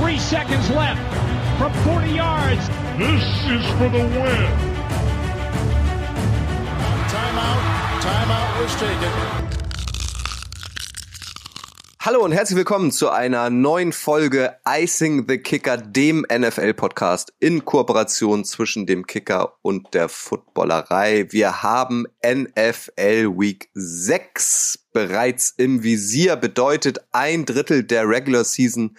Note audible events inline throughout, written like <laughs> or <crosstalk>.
Three seconds left from 40 yards. This is for the win. Timeout. Timeout was taken. Hallo und herzlich willkommen zu einer neuen Folge Icing the Kicker, dem NFL-Podcast in Kooperation zwischen dem Kicker und der Footballerei. Wir haben NFL Week 6 bereits im Visier, bedeutet ein Drittel der Regular Season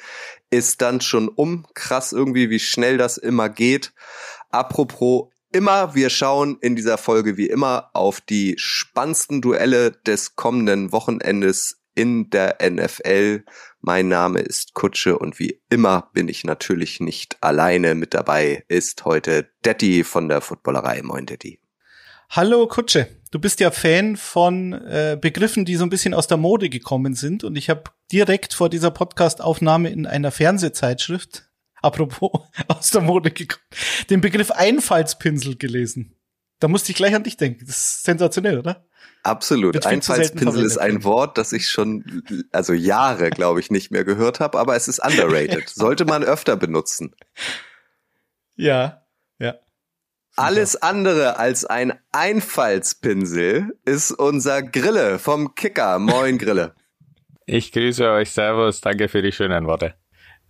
ist dann schon um. Krass irgendwie, wie schnell das immer geht. Apropos immer, wir schauen in dieser Folge wie immer auf die spannendsten Duelle des kommenden Wochenendes in der NFL. Mein Name ist Kutsche und wie immer bin ich natürlich nicht alleine. Mit dabei ist heute Detti von der Footballerei. Moin Detti. Hallo Kutsche, du bist ja Fan von äh, Begriffen, die so ein bisschen aus der Mode gekommen sind und ich habe direkt vor dieser Podcast-Aufnahme in einer Fernsehzeitschrift, <laughs> apropos <laughs> aus der Mode gekommen, den Begriff Einfallspinsel gelesen. Da musste ich gleich an dich denken. Das ist sensationell, oder? Absolut. Einfallspinsel ist ein Wort, das ich schon, also Jahre, glaube ich, nicht mehr gehört habe, aber es ist underrated. <laughs> Sollte man öfter benutzen. Ja, ja. Alles andere als ein Einfallspinsel ist unser Grille vom Kicker. Moin Grille. Ich grüße euch, Servus, danke für die schönen Worte.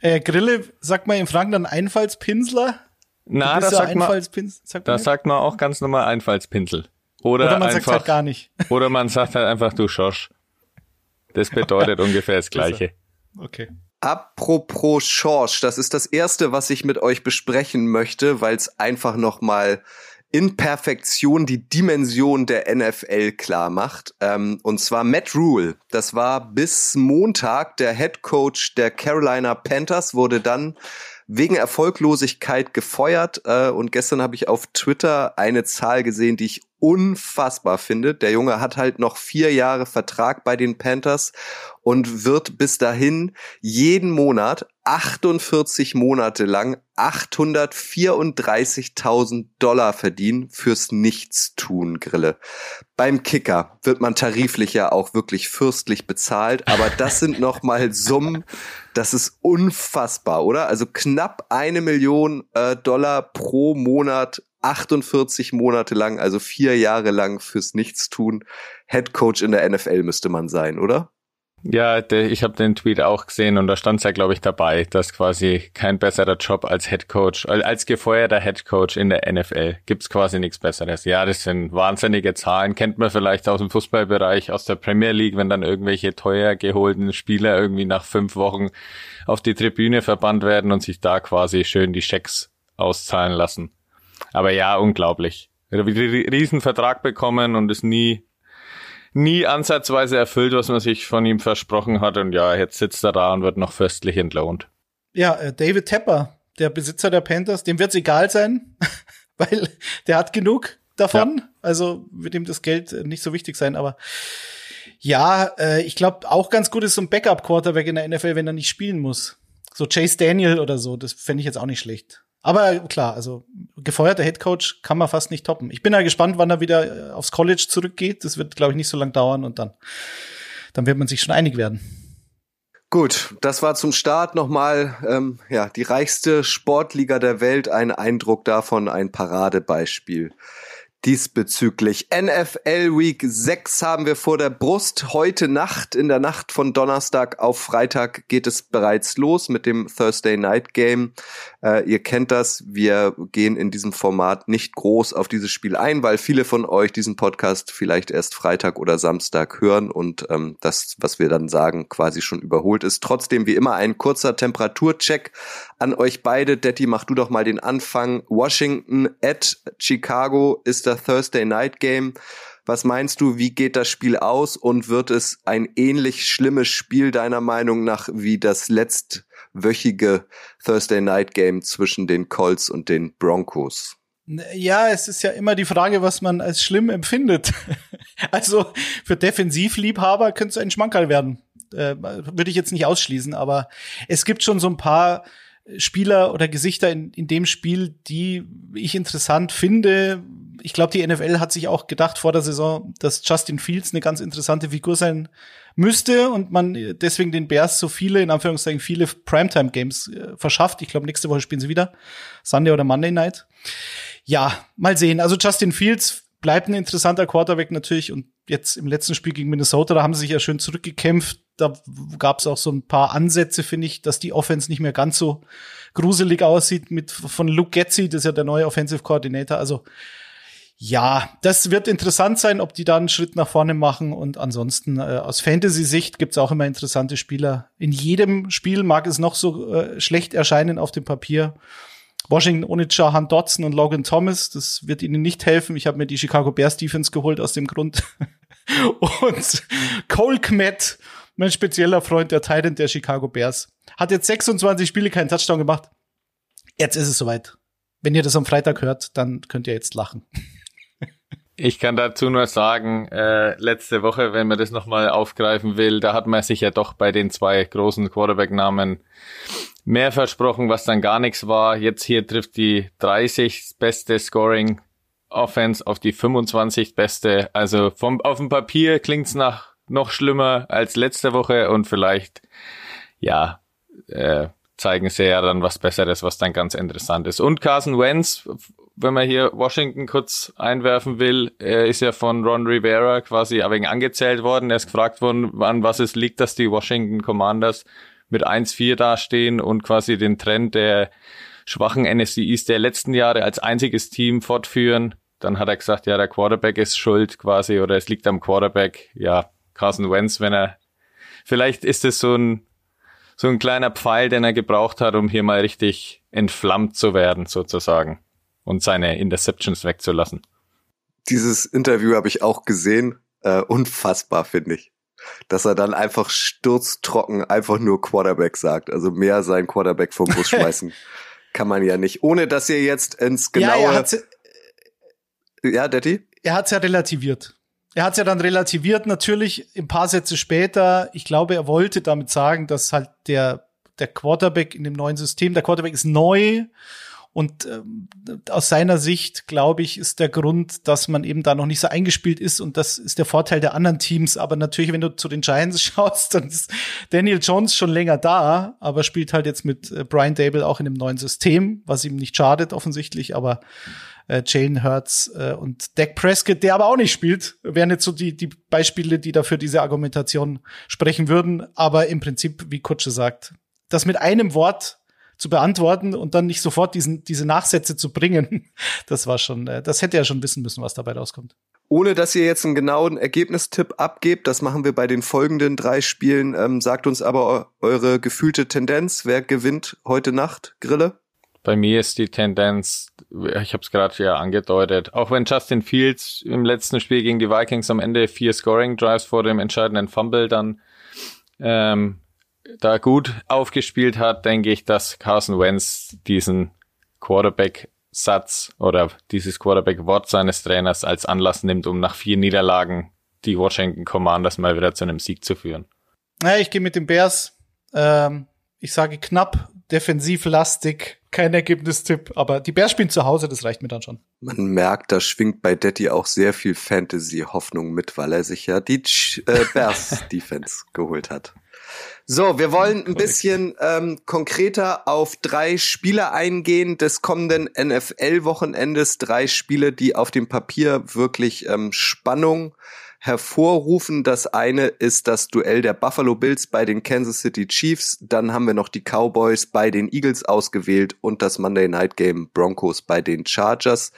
Äh, Grille, sagt man in Franken dann Einfallspinsler? Na, das, sagt man, sagt man, das sagt man auch ganz normal Einfallspinsel. Oder, oder man einfach, sagt halt gar nicht. <laughs> Oder man sagt halt einfach, du Schosch. Das <laughs> bedeutet ungefähr das Gleiche. Okay. Apropos Schorsch, das ist das erste, was ich mit euch besprechen möchte, weil es einfach noch mal in Perfektion die Dimension der NFL klar macht. Ähm, und zwar Matt Rule. Das war bis Montag der Head Coach der Carolina Panthers, wurde dann wegen Erfolglosigkeit gefeuert. Äh, und gestern habe ich auf Twitter eine Zahl gesehen, die ich unfassbar finde. Der Junge hat halt noch vier Jahre Vertrag bei den Panthers und wird bis dahin jeden Monat 48 Monate lang 834.000 Dollar verdienen fürs Nichtstun, Grille. Beim Kicker wird man tariflich ja auch wirklich fürstlich bezahlt, aber das sind nochmal Summen, das ist unfassbar, oder? Also knapp eine Million äh, Dollar pro Monat 48 Monate lang, also vier Jahre lang fürs Nichtstun. Head Coach in der NFL müsste man sein, oder? Ja, ich habe den Tweet auch gesehen und da stand es ja, glaube ich, dabei, dass quasi kein besserer Job als Head Coach, als gefeuerter Head Coach in der NFL gibt's quasi nichts Besseres. Ja, das sind wahnsinnige Zahlen, kennt man vielleicht aus dem Fußballbereich, aus der Premier League, wenn dann irgendwelche teuer geholten Spieler irgendwie nach fünf Wochen auf die Tribüne verbannt werden und sich da quasi schön die Schecks auszahlen lassen. Aber ja, unglaublich. Riesenvertrag bekommen und ist nie nie ansatzweise erfüllt, was man sich von ihm versprochen hat. Und ja, jetzt sitzt er da und wird noch fürstlich entlohnt. Ja, äh, David Tepper, der Besitzer der Panthers, dem wird's egal sein, <laughs> weil der hat genug davon. Ja. Also wird ihm das Geld nicht so wichtig sein. Aber ja, äh, ich glaube auch ganz gut ist so ein Backup-Quarterback in der NFL, wenn er nicht spielen muss. So Chase Daniel oder so, das fände ich jetzt auch nicht schlecht. Aber klar, also gefeuerter Headcoach kann man fast nicht toppen. Ich bin ja gespannt, wann er wieder äh, aufs College zurückgeht. Das wird, glaube ich, nicht so lang dauern und dann, dann wird man sich schon einig werden. Gut, das war zum Start nochmal ähm, ja die reichste Sportliga der Welt. Ein Eindruck davon, ein Paradebeispiel diesbezüglich. NFL Week 6 haben wir vor der Brust. Heute Nacht, in der Nacht von Donnerstag auf Freitag geht es bereits los mit dem Thursday Night Game. Äh, ihr kennt das. Wir gehen in diesem Format nicht groß auf dieses Spiel ein, weil viele von euch diesen Podcast vielleicht erst Freitag oder Samstag hören und ähm, das, was wir dann sagen, quasi schon überholt ist. Trotzdem wie immer ein kurzer Temperaturcheck an euch beide. Detti, mach du doch mal den Anfang. Washington at Chicago ist der Thursday Night Game. Was meinst du, wie geht das Spiel aus und wird es ein ähnlich schlimmes Spiel deiner Meinung nach wie das letztwöchige Thursday Night Game zwischen den Colts und den Broncos? Ja, es ist ja immer die Frage, was man als schlimm empfindet. <laughs> also für Defensivliebhaber könnte es ein Schmankerl werden. Äh, Würde ich jetzt nicht ausschließen, aber es gibt schon so ein paar Spieler oder Gesichter in, in dem Spiel, die ich interessant finde. Ich glaube, die NFL hat sich auch gedacht vor der Saison, dass Justin Fields eine ganz interessante Figur sein müsste und man deswegen den Bears so viele, in Anführungszeichen, viele Primetime-Games äh, verschafft. Ich glaube, nächste Woche spielen sie wieder. Sunday oder Monday Night. Ja, mal sehen. Also Justin Fields bleibt ein interessanter Quarterback natürlich und jetzt im letzten Spiel gegen Minnesota, da haben sie sich ja schön zurückgekämpft. Da gab es auch so ein paar Ansätze, finde ich, dass die Offense nicht mehr ganz so gruselig aussieht mit von Luke Getzi, das ist ja der neue Offensive Coordinator. Also ja, das wird interessant sein, ob die da einen Schritt nach vorne machen. Und ansonsten äh, aus Fantasy-Sicht gibt's auch immer interessante Spieler. In jedem Spiel mag es noch so äh, schlecht erscheinen auf dem Papier. Washington ohne Jahan Dotson und Logan Thomas, das wird ihnen nicht helfen. Ich habe mir die Chicago Bears Defense geholt aus dem Grund. <laughs> und Cole Kmet, mein spezieller Freund, der Titan der Chicago Bears, hat jetzt 26 Spiele keinen Touchdown gemacht. Jetzt ist es soweit. Wenn ihr das am Freitag hört, dann könnt ihr jetzt lachen. Ich kann dazu nur sagen, äh, letzte Woche, wenn man das nochmal aufgreifen will, da hat man sich ja doch bei den zwei großen Quarterback-Namen mehr versprochen, was dann gar nichts war. Jetzt hier trifft die 30 beste Scoring Offense auf die 25 beste. Also vom, auf dem Papier klingt's nach noch schlimmer als letzte Woche und vielleicht, ja, äh, zeigen sie ja dann was Besseres, was dann ganz interessant ist. Und Carson Wentz wenn man hier Washington kurz einwerfen will, er ist ja von Ron Rivera quasi ein wenig angezählt worden. Er ist gefragt worden, an was es liegt, dass die Washington Commanders mit 1-4 dastehen und quasi den Trend der schwachen East der letzten Jahre als einziges Team fortführen. Dann hat er gesagt, ja, der Quarterback ist schuld quasi oder es liegt am Quarterback. Ja, Carson Wentz, wenn er, vielleicht ist es so ein, so ein kleiner Pfeil, den er gebraucht hat, um hier mal richtig entflammt zu werden, sozusagen und seine Interceptions wegzulassen. Dieses Interview habe ich auch gesehen. Äh, unfassbar, finde ich. Dass er dann einfach sturztrocken einfach nur Quarterback sagt. Also mehr sein Quarterback vom Bus <laughs> schmeißen kann man ja nicht. Ohne dass ihr jetzt ins genaue... Ja, ja Daddy? Er hat's ja relativiert. Er hat's ja dann relativiert, natürlich ein paar Sätze später. Ich glaube, er wollte damit sagen, dass halt der, der Quarterback in dem neuen System, der Quarterback ist neu und ähm, aus seiner Sicht, glaube ich, ist der Grund, dass man eben da noch nicht so eingespielt ist. Und das ist der Vorteil der anderen Teams. Aber natürlich, wenn du zu den Giants <laughs> schaust, dann ist Daniel Jones schon länger da, aber spielt halt jetzt mit äh, Brian Dable auch in einem neuen System, was ihm nicht schadet, offensichtlich. Aber äh, Jalen Hurts äh, und Dak Prescott, der aber auch nicht spielt, wären jetzt so die, die Beispiele, die dafür diese Argumentation sprechen würden. Aber im Prinzip, wie Kutsche sagt, das mit einem Wort zu beantworten und dann nicht sofort diesen, diese Nachsätze zu bringen. <laughs> Das war schon, äh, das hätte er schon wissen müssen, was dabei rauskommt. Ohne dass ihr jetzt einen genauen Ergebnistipp abgebt, das machen wir bei den folgenden drei Spielen. Ähm, sagt uns aber eure gefühlte Tendenz. Wer gewinnt heute Nacht, Grille? Bei mir ist die Tendenz, ich habe es gerade ja angedeutet, auch wenn Justin Fields im letzten Spiel gegen die Vikings am Ende vier Scoring Drives vor dem entscheidenden Fumble dann ähm, da gut aufgespielt hat, denke ich, dass Carson Wentz diesen Quarterback-Satz oder dieses Quarterback-Wort seines Trainers als Anlass nimmt, um nach vier Niederlagen die Washington Commanders mal wieder zu einem Sieg zu führen. Ja, ich gehe mit den Bears. Ähm, ich sage knapp, defensiv lastig, kein Ergebnistipp, aber die Bears spielen zu Hause, das reicht mir dann schon. Man merkt, da schwingt bei Daddy auch sehr viel Fantasy-Hoffnung mit, weil er sich ja die äh, Bears-Defense <laughs> geholt hat. So, wir wollen ein bisschen ähm, konkreter auf drei Spiele eingehen des kommenden NFL-Wochenendes. Drei Spiele, die auf dem Papier wirklich ähm, Spannung hervorrufen. Das eine ist das Duell der Buffalo Bills bei den Kansas City Chiefs. Dann haben wir noch die Cowboys bei den Eagles ausgewählt und das Monday Night Game Broncos bei den Chargers.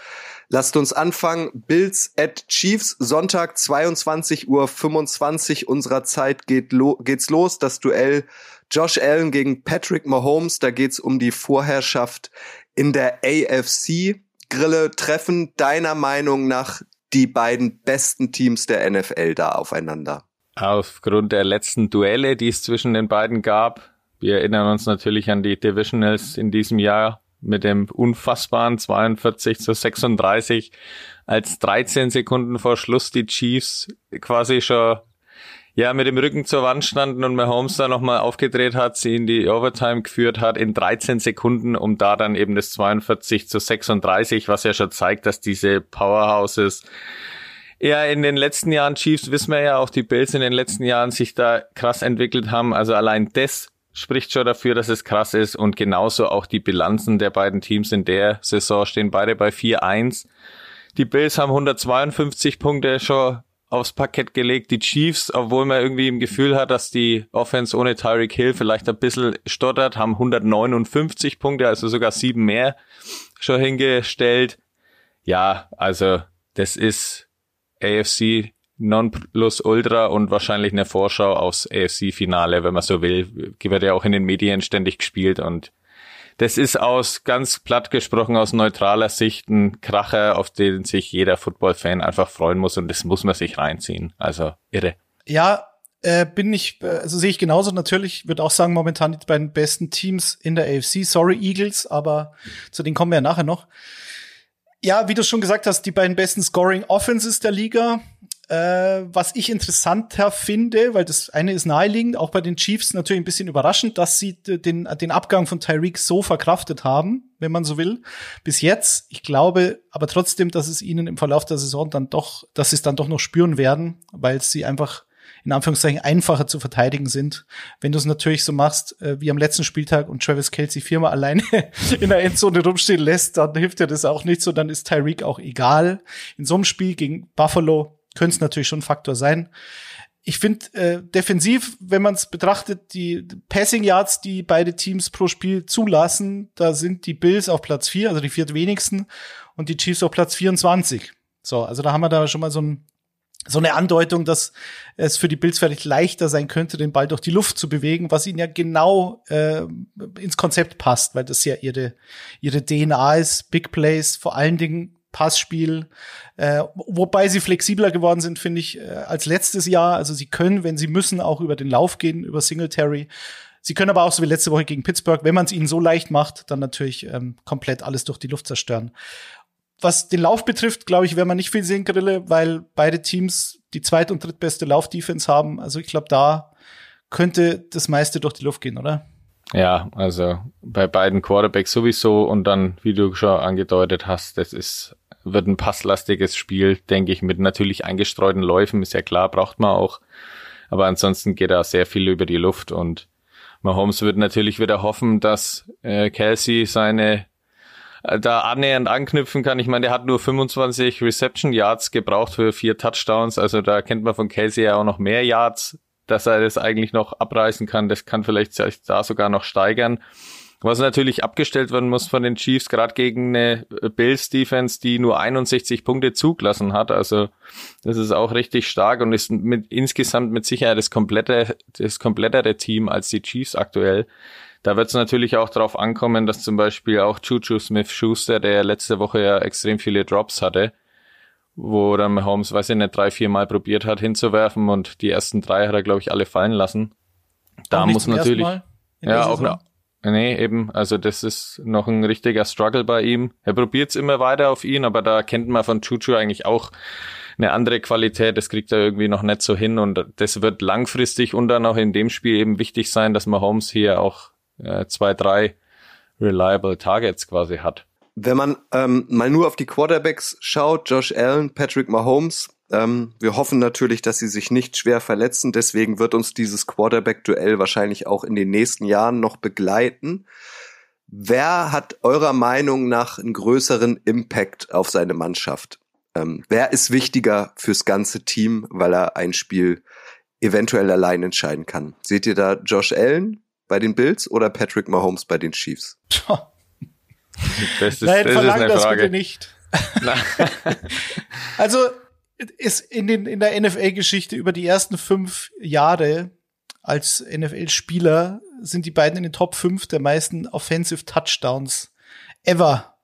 Lasst uns anfangen. Bills at Chiefs, Sonntag 22.25 Uhr unserer Zeit geht lo geht's los. Das Duell Josh Allen gegen Patrick Mahomes. Da geht's um die Vorherrschaft in der AFC. Grille treffen deiner Meinung nach die beiden besten Teams der NFL da aufeinander? Aufgrund der letzten Duelle, die es zwischen den beiden gab. Wir erinnern uns natürlich an die Divisionals in diesem Jahr mit dem unfassbaren 42 zu 36, als 13 Sekunden vor Schluss die Chiefs quasi schon ja, mit dem Rücken zur Wand standen und Mahomes da nochmal aufgedreht hat, sie in die Overtime geführt hat in 13 Sekunden, um da dann eben das 42 zu 36, was ja schon zeigt, dass diese Powerhouses ja in den letzten Jahren Chiefs, wissen wir ja auch, die Bills in den letzten Jahren sich da krass entwickelt haben. Also allein das spricht schon dafür, dass es krass ist und genauso auch die Bilanzen der beiden Teams in der Saison stehen beide bei 4-1. Die Bills haben 152 Punkte schon aufs Parkett gelegt. Die Chiefs, obwohl man irgendwie im Gefühl hat, dass die Offense ohne Tyreek Hill vielleicht ein bisschen stottert, haben 159 Punkte, also sogar sieben mehr schon hingestellt. Ja, also das ist AFC non plus ultra und wahrscheinlich eine Vorschau aufs AFC-Finale, wenn man so will. Wird ja auch in den Medien ständig gespielt und das ist aus ganz platt gesprochen aus neutraler Sicht ein Kracher, auf den sich jeder Football-Fan einfach freuen muss und das muss man sich reinziehen. Also irre. Ja, äh, bin ich, äh, also sehe ich genauso. Natürlich würde auch sagen, momentan die beiden besten Teams in der AFC. Sorry, Eagles, aber zu denen kommen wir ja nachher noch. Ja, wie du schon gesagt hast, die beiden besten Scoring Offenses der Liga. Äh, was ich interessanter finde, weil das eine ist naheliegend, auch bei den Chiefs natürlich ein bisschen überraschend, dass sie den, den Abgang von Tyreek so verkraftet haben, wenn man so will, bis jetzt. Ich glaube aber trotzdem, dass es ihnen im Verlauf der Saison dann doch, dass sie es dann doch noch spüren werden, weil sie einfach in Anführungszeichen einfacher zu verteidigen sind. Wenn du es natürlich so machst, äh, wie am letzten Spieltag und Travis Kelsey viermal alleine <laughs> in der Endzone rumstehen lässt, dann hilft dir das auch nicht so, dann ist Tyreek auch egal. In so einem Spiel gegen Buffalo könnte es natürlich schon ein Faktor sein. Ich finde äh, defensiv, wenn man es betrachtet, die Passing Yards, die beide Teams pro Spiel zulassen, da sind die Bills auf Platz vier, also die viertwenigsten, und die Chiefs auf Platz 24. So, also da haben wir da schon mal so ein so eine Andeutung, dass es für die Bills vielleicht leichter sein könnte, den Ball durch die Luft zu bewegen, was ihnen ja genau äh, ins Konzept passt, weil das ja ihre ihre DNA ist, Big Plays, vor allen Dingen Passspiel, äh, wobei sie flexibler geworden sind, finde ich, äh, als letztes Jahr. Also sie können, wenn sie müssen, auch über den Lauf gehen, über Singletary. Sie können aber auch so wie letzte Woche gegen Pittsburgh, wenn man es ihnen so leicht macht, dann natürlich ähm, komplett alles durch die Luft zerstören. Was den Lauf betrifft, glaube ich, werden wir nicht viel sehen, Grille, weil beide Teams die zweit- und drittbeste Laufdefense haben. Also ich glaube, da könnte das meiste durch die Luft gehen, oder? Ja, also bei beiden Quarterbacks sowieso und dann, wie du schon angedeutet hast, das ist wird ein passlastiges Spiel, denke ich, mit natürlich eingestreuten Läufen, ist ja klar, braucht man auch. Aber ansonsten geht da sehr viel über die Luft und Mahomes wird natürlich wieder hoffen, dass äh, Kelsey seine äh, da annähernd anknüpfen kann. Ich meine, der hat nur 25 Reception Yards gebraucht für vier Touchdowns. Also da kennt man von Kelsey ja auch noch mehr Yards, dass er das eigentlich noch abreißen kann. Das kann vielleicht da sogar noch steigern. Was natürlich abgestellt werden muss von den Chiefs, gerade gegen eine Bills Defense, die nur 61 Punkte zugelassen hat. Also das ist auch richtig stark und ist mit insgesamt mit Sicherheit das komplette, das komplettere Team als die Chiefs aktuell. Da wird es natürlich auch darauf ankommen, dass zum Beispiel auch Juju Smith-Schuster, der letzte Woche ja extrem viele Drops hatte, wo dann Holmes, weiß ich nicht, drei, vier Mal probiert hat hinzuwerfen und die ersten drei hat er, glaube ich, alle fallen lassen. Da muss natürlich, ja, auch, Nee, eben. Also das ist noch ein richtiger Struggle bei ihm. Er probiert's immer weiter auf ihn, aber da kennt man von Chuchu eigentlich auch eine andere Qualität. Das kriegt er irgendwie noch nicht so hin und das wird langfristig und dann auch in dem Spiel eben wichtig sein, dass man Holmes hier auch äh, zwei, drei reliable Targets quasi hat. Wenn man ähm, mal nur auf die Quarterbacks schaut, Josh Allen, Patrick Mahomes, ähm, wir hoffen natürlich, dass sie sich nicht schwer verletzen. Deswegen wird uns dieses Quarterback-Duell wahrscheinlich auch in den nächsten Jahren noch begleiten. Wer hat eurer Meinung nach einen größeren Impact auf seine Mannschaft? Ähm, wer ist wichtiger fürs ganze Team, weil er ein Spiel eventuell allein entscheiden kann? Seht ihr da Josh Allen bei den Bills oder Patrick Mahomes bei den Chiefs? Das ist, Nein, das verlang das bitte nicht. <laughs> also ist in, den, in der NFL-Geschichte über die ersten fünf Jahre als NFL-Spieler sind die beiden in den Top 5 der meisten Offensive Touchdowns ever.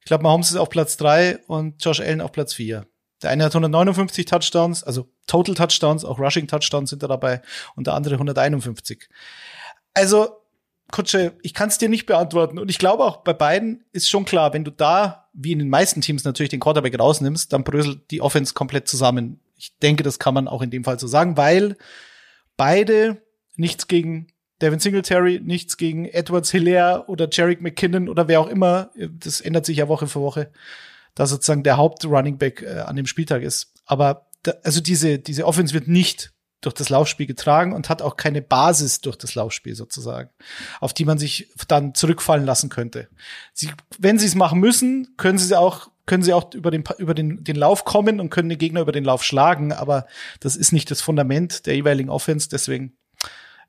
Ich glaube, Mahomes ist auf Platz 3 und Josh Allen auf Platz 4. Der eine hat 159 Touchdowns, also Total Touchdowns, auch Rushing Touchdowns sind da dabei und der andere 151. Also Kutsche, ich kann es dir nicht beantworten. Und ich glaube auch bei beiden ist schon klar, wenn du da, wie in den meisten Teams natürlich, den Quarterback rausnimmst, dann bröselt die Offense komplett zusammen. ich denke, das kann man auch in dem Fall so sagen, weil beide nichts gegen Devin Singletary, nichts gegen Edwards Hilaire oder Jarek McKinnon oder wer auch immer. Das ändert sich ja Woche für Woche, da sozusagen der Haupt-Running Back äh, an dem Spieltag ist. Aber da, also diese, diese Offense wird nicht durch das Laufspiel getragen und hat auch keine Basis durch das Laufspiel sozusagen, auf die man sich dann zurückfallen lassen könnte. Sie, wenn sie es machen müssen, können sie auch können sie auch über den über den den Lauf kommen und können den Gegner über den Lauf schlagen, aber das ist nicht das Fundament der jeweiligen Offense, deswegen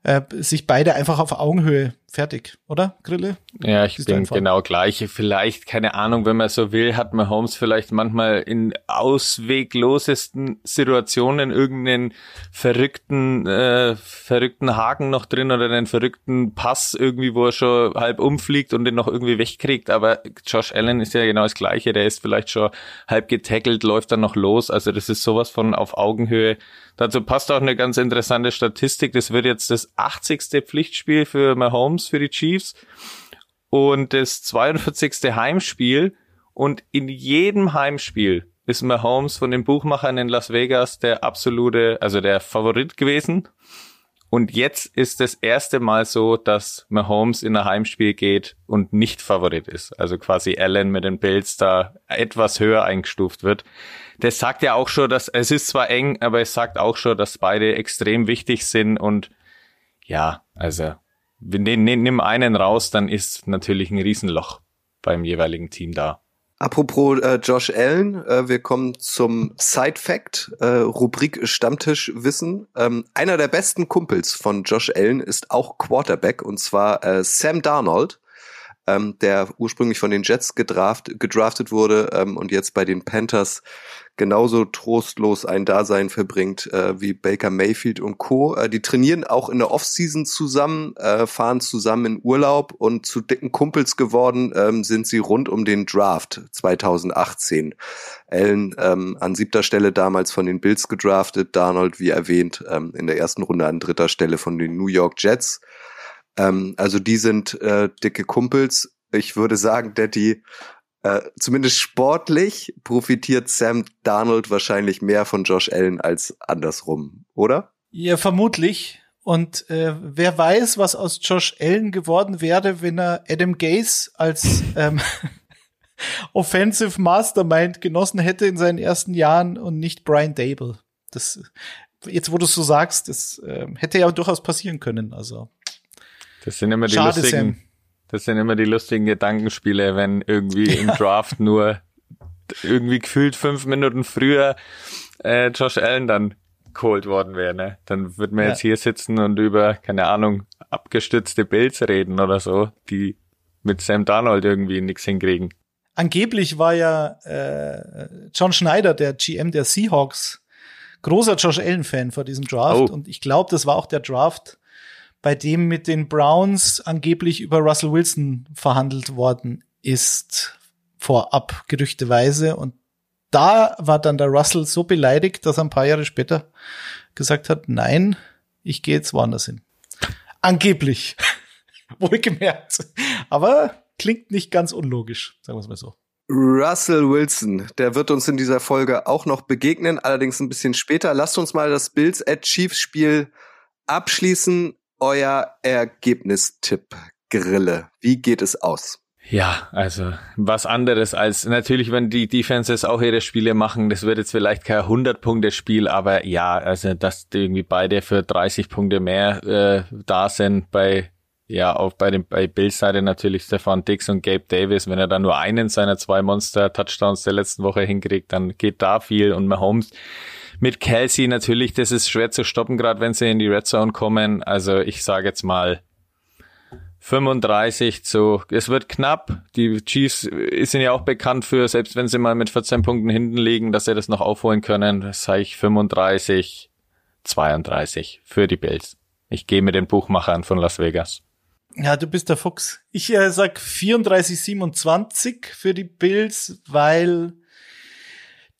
äh, sich beide einfach auf Augenhöhe fertig, oder, Grille? Ja, ich bin genau gleich. Vielleicht, keine Ahnung, wenn man so will, hat man Holmes vielleicht manchmal in ausweglosesten Situationen irgendeinen verrückten, äh, verrückten Haken noch drin oder einen verrückten Pass irgendwie, wo er schon halb umfliegt und den noch irgendwie wegkriegt. Aber Josh Allen ist ja genau das Gleiche. Der ist vielleicht schon halb getackelt, läuft dann noch los. Also das ist sowas von auf Augenhöhe. Dazu passt auch eine ganz interessante Statistik. Das wird jetzt das 80. Pflichtspiel für Mahomes für die Chiefs und das 42. Heimspiel. Und in jedem Heimspiel ist Mahomes von den Buchmachern in Las Vegas der absolute, also der Favorit gewesen. Und jetzt ist das erste Mal so, dass Mahomes in ein Heimspiel geht und nicht Favorit ist. Also quasi Allen mit den Bills da etwas höher eingestuft wird. Das sagt ja auch schon, dass es ist zwar eng, aber es sagt auch schon, dass beide extrem wichtig sind und ja, also nimm einen raus, dann ist natürlich ein Riesenloch beim jeweiligen Team da. Apropos äh, Josh Allen, äh, wir kommen zum Side Fact, äh, Rubrik Stammtischwissen. Ähm, einer der besten Kumpels von Josh Allen ist auch Quarterback und zwar äh, Sam Darnold ähm, der ursprünglich von den Jets gedraft, gedraftet wurde ähm, und jetzt bei den Panthers genauso trostlos ein Dasein verbringt äh, wie Baker Mayfield und Co. Äh, die trainieren auch in der Offseason zusammen, äh, fahren zusammen in Urlaub und zu dicken Kumpels geworden ähm, sind sie rund um den Draft 2018. Allen ähm, an siebter Stelle damals von den Bills gedraftet, Darnold, wie erwähnt, ähm, in der ersten Runde an dritter Stelle von den New York Jets. Ähm, also die sind äh, dicke Kumpels. Ich würde sagen, Daddy, äh, zumindest sportlich profitiert Sam Darnold wahrscheinlich mehr von Josh Allen als andersrum, oder? Ja, vermutlich. Und äh, wer weiß, was aus Josh Allen geworden wäre, wenn er Adam Gase als <laughs> ähm, Offensive Mastermind genossen hätte in seinen ersten Jahren und nicht Brian Dable. Das jetzt, wo du es so sagst, das äh, hätte ja durchaus passieren können. Also das sind immer die Schade, lustigen, Sam. das sind immer die lustigen Gedankenspiele, wenn irgendwie <laughs> im Draft nur irgendwie gefühlt fünf Minuten früher äh, Josh Allen dann geholt worden wäre. Ne? Dann würden wir ja. jetzt hier sitzen und über, keine Ahnung, abgestützte Bills reden oder so, die mit Sam Darnold irgendwie nichts hinkriegen. Angeblich war ja äh, John Schneider, der GM der Seahawks, großer Josh Allen-Fan vor diesem Draft. Oh. Und ich glaube, das war auch der Draft, bei dem mit den Browns angeblich über Russell Wilson verhandelt worden ist, vorab gerüchteweise. Und da war dann der Russell so beleidigt, dass er ein paar Jahre später gesagt hat, nein, ich gehe jetzt woanders hin. Angeblich. <laughs> Wohlgemerkt. Aber klingt nicht ganz unlogisch, sagen wir es mal so. Russell Wilson, der wird uns in dieser Folge auch noch begegnen, allerdings ein bisschen später. Lasst uns mal das Bills at Chiefs Spiel abschließen euer Ergebnistipp, Grille? Wie geht es aus? Ja, also was anderes als natürlich, wenn die Defenses auch ihre Spiele machen, das wird jetzt vielleicht kein 100-Punkte-Spiel, aber ja, also dass irgendwie beide für 30 Punkte mehr äh, da sind bei ja auch bei dem bei Bills Seite natürlich Stefan Dix und Gabe Davis, wenn er dann nur einen seiner zwei Monster Touchdowns der letzten Woche hinkriegt, dann geht da viel und Mahomes mit Kelsey natürlich, das ist schwer zu stoppen, gerade wenn sie in die Red Zone kommen. Also ich sage jetzt mal 35 zu, es wird knapp. Die Chiefs sind ja auch bekannt für, selbst wenn sie mal mit 14 Punkten hinten liegen, dass sie das noch aufholen können. Das sage ich 35, 32 für die Bills. Ich gehe mit den Buchmachern von Las Vegas. Ja, du bist der Fuchs. Ich äh, sag 34, 27 für die Bills, weil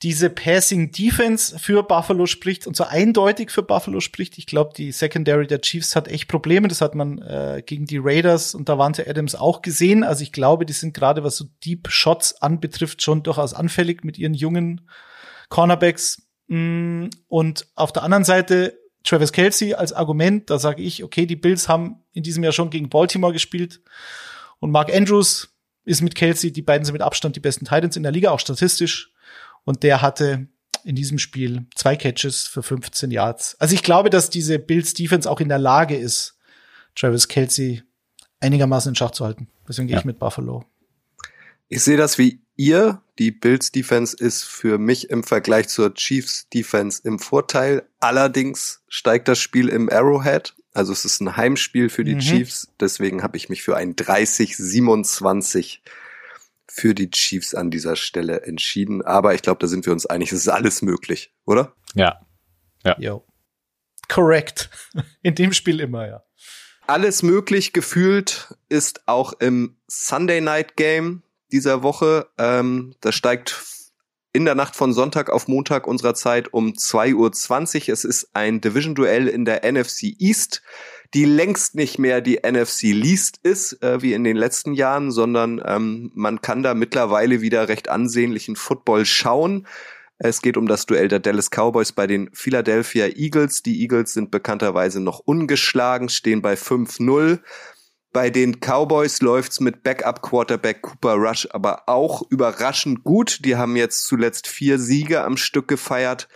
diese Passing Defense für Buffalo spricht und so eindeutig für Buffalo spricht. Ich glaube, die Secondary der Chiefs hat echt Probleme. Das hat man äh, gegen die Raiders und Davante Adams auch gesehen. Also ich glaube, die sind gerade, was so Deep Shots anbetrifft, schon durchaus anfällig mit ihren jungen Cornerbacks. Mm, und auf der anderen Seite Travis Kelsey als Argument, da sage ich, okay, die Bills haben in diesem Jahr schon gegen Baltimore gespielt und Mark Andrews ist mit Kelsey, die beiden sind mit Abstand die besten Titans in der Liga, auch statistisch. Und der hatte in diesem Spiel zwei Catches für 15 Yards. Also ich glaube, dass diese Bills Defense auch in der Lage ist, Travis Kelsey einigermaßen in Schach zu halten. Deswegen gehe ja. ich mit Buffalo. Ich sehe das wie ihr. Die Bills Defense ist für mich im Vergleich zur Chiefs Defense im Vorteil. Allerdings steigt das Spiel im Arrowhead. Also es ist ein Heimspiel für die mhm. Chiefs. Deswegen habe ich mich für ein 30-27 für die Chiefs an dieser Stelle entschieden. Aber ich glaube, da sind wir uns einig. Es ist alles möglich, oder? Ja. Ja. Yo. Correct. <laughs> In dem Spiel immer, ja. Alles möglich gefühlt ist auch im Sunday Night Game dieser Woche. Ähm, das steigt in der Nacht von Sonntag auf Montag unserer Zeit um 2.20 Uhr. Es ist ein Division-Duell in der NFC East, die längst nicht mehr die NFC Least ist, äh, wie in den letzten Jahren, sondern ähm, man kann da mittlerweile wieder recht ansehnlichen Football schauen. Es geht um das Duell der Dallas Cowboys bei den Philadelphia Eagles. Die Eagles sind bekannterweise noch ungeschlagen, stehen bei 5-0. Bei den Cowboys läuft's mit Backup-Quarterback Cooper Rush aber auch überraschend gut. Die haben jetzt zuletzt vier Siege am Stück gefeiert.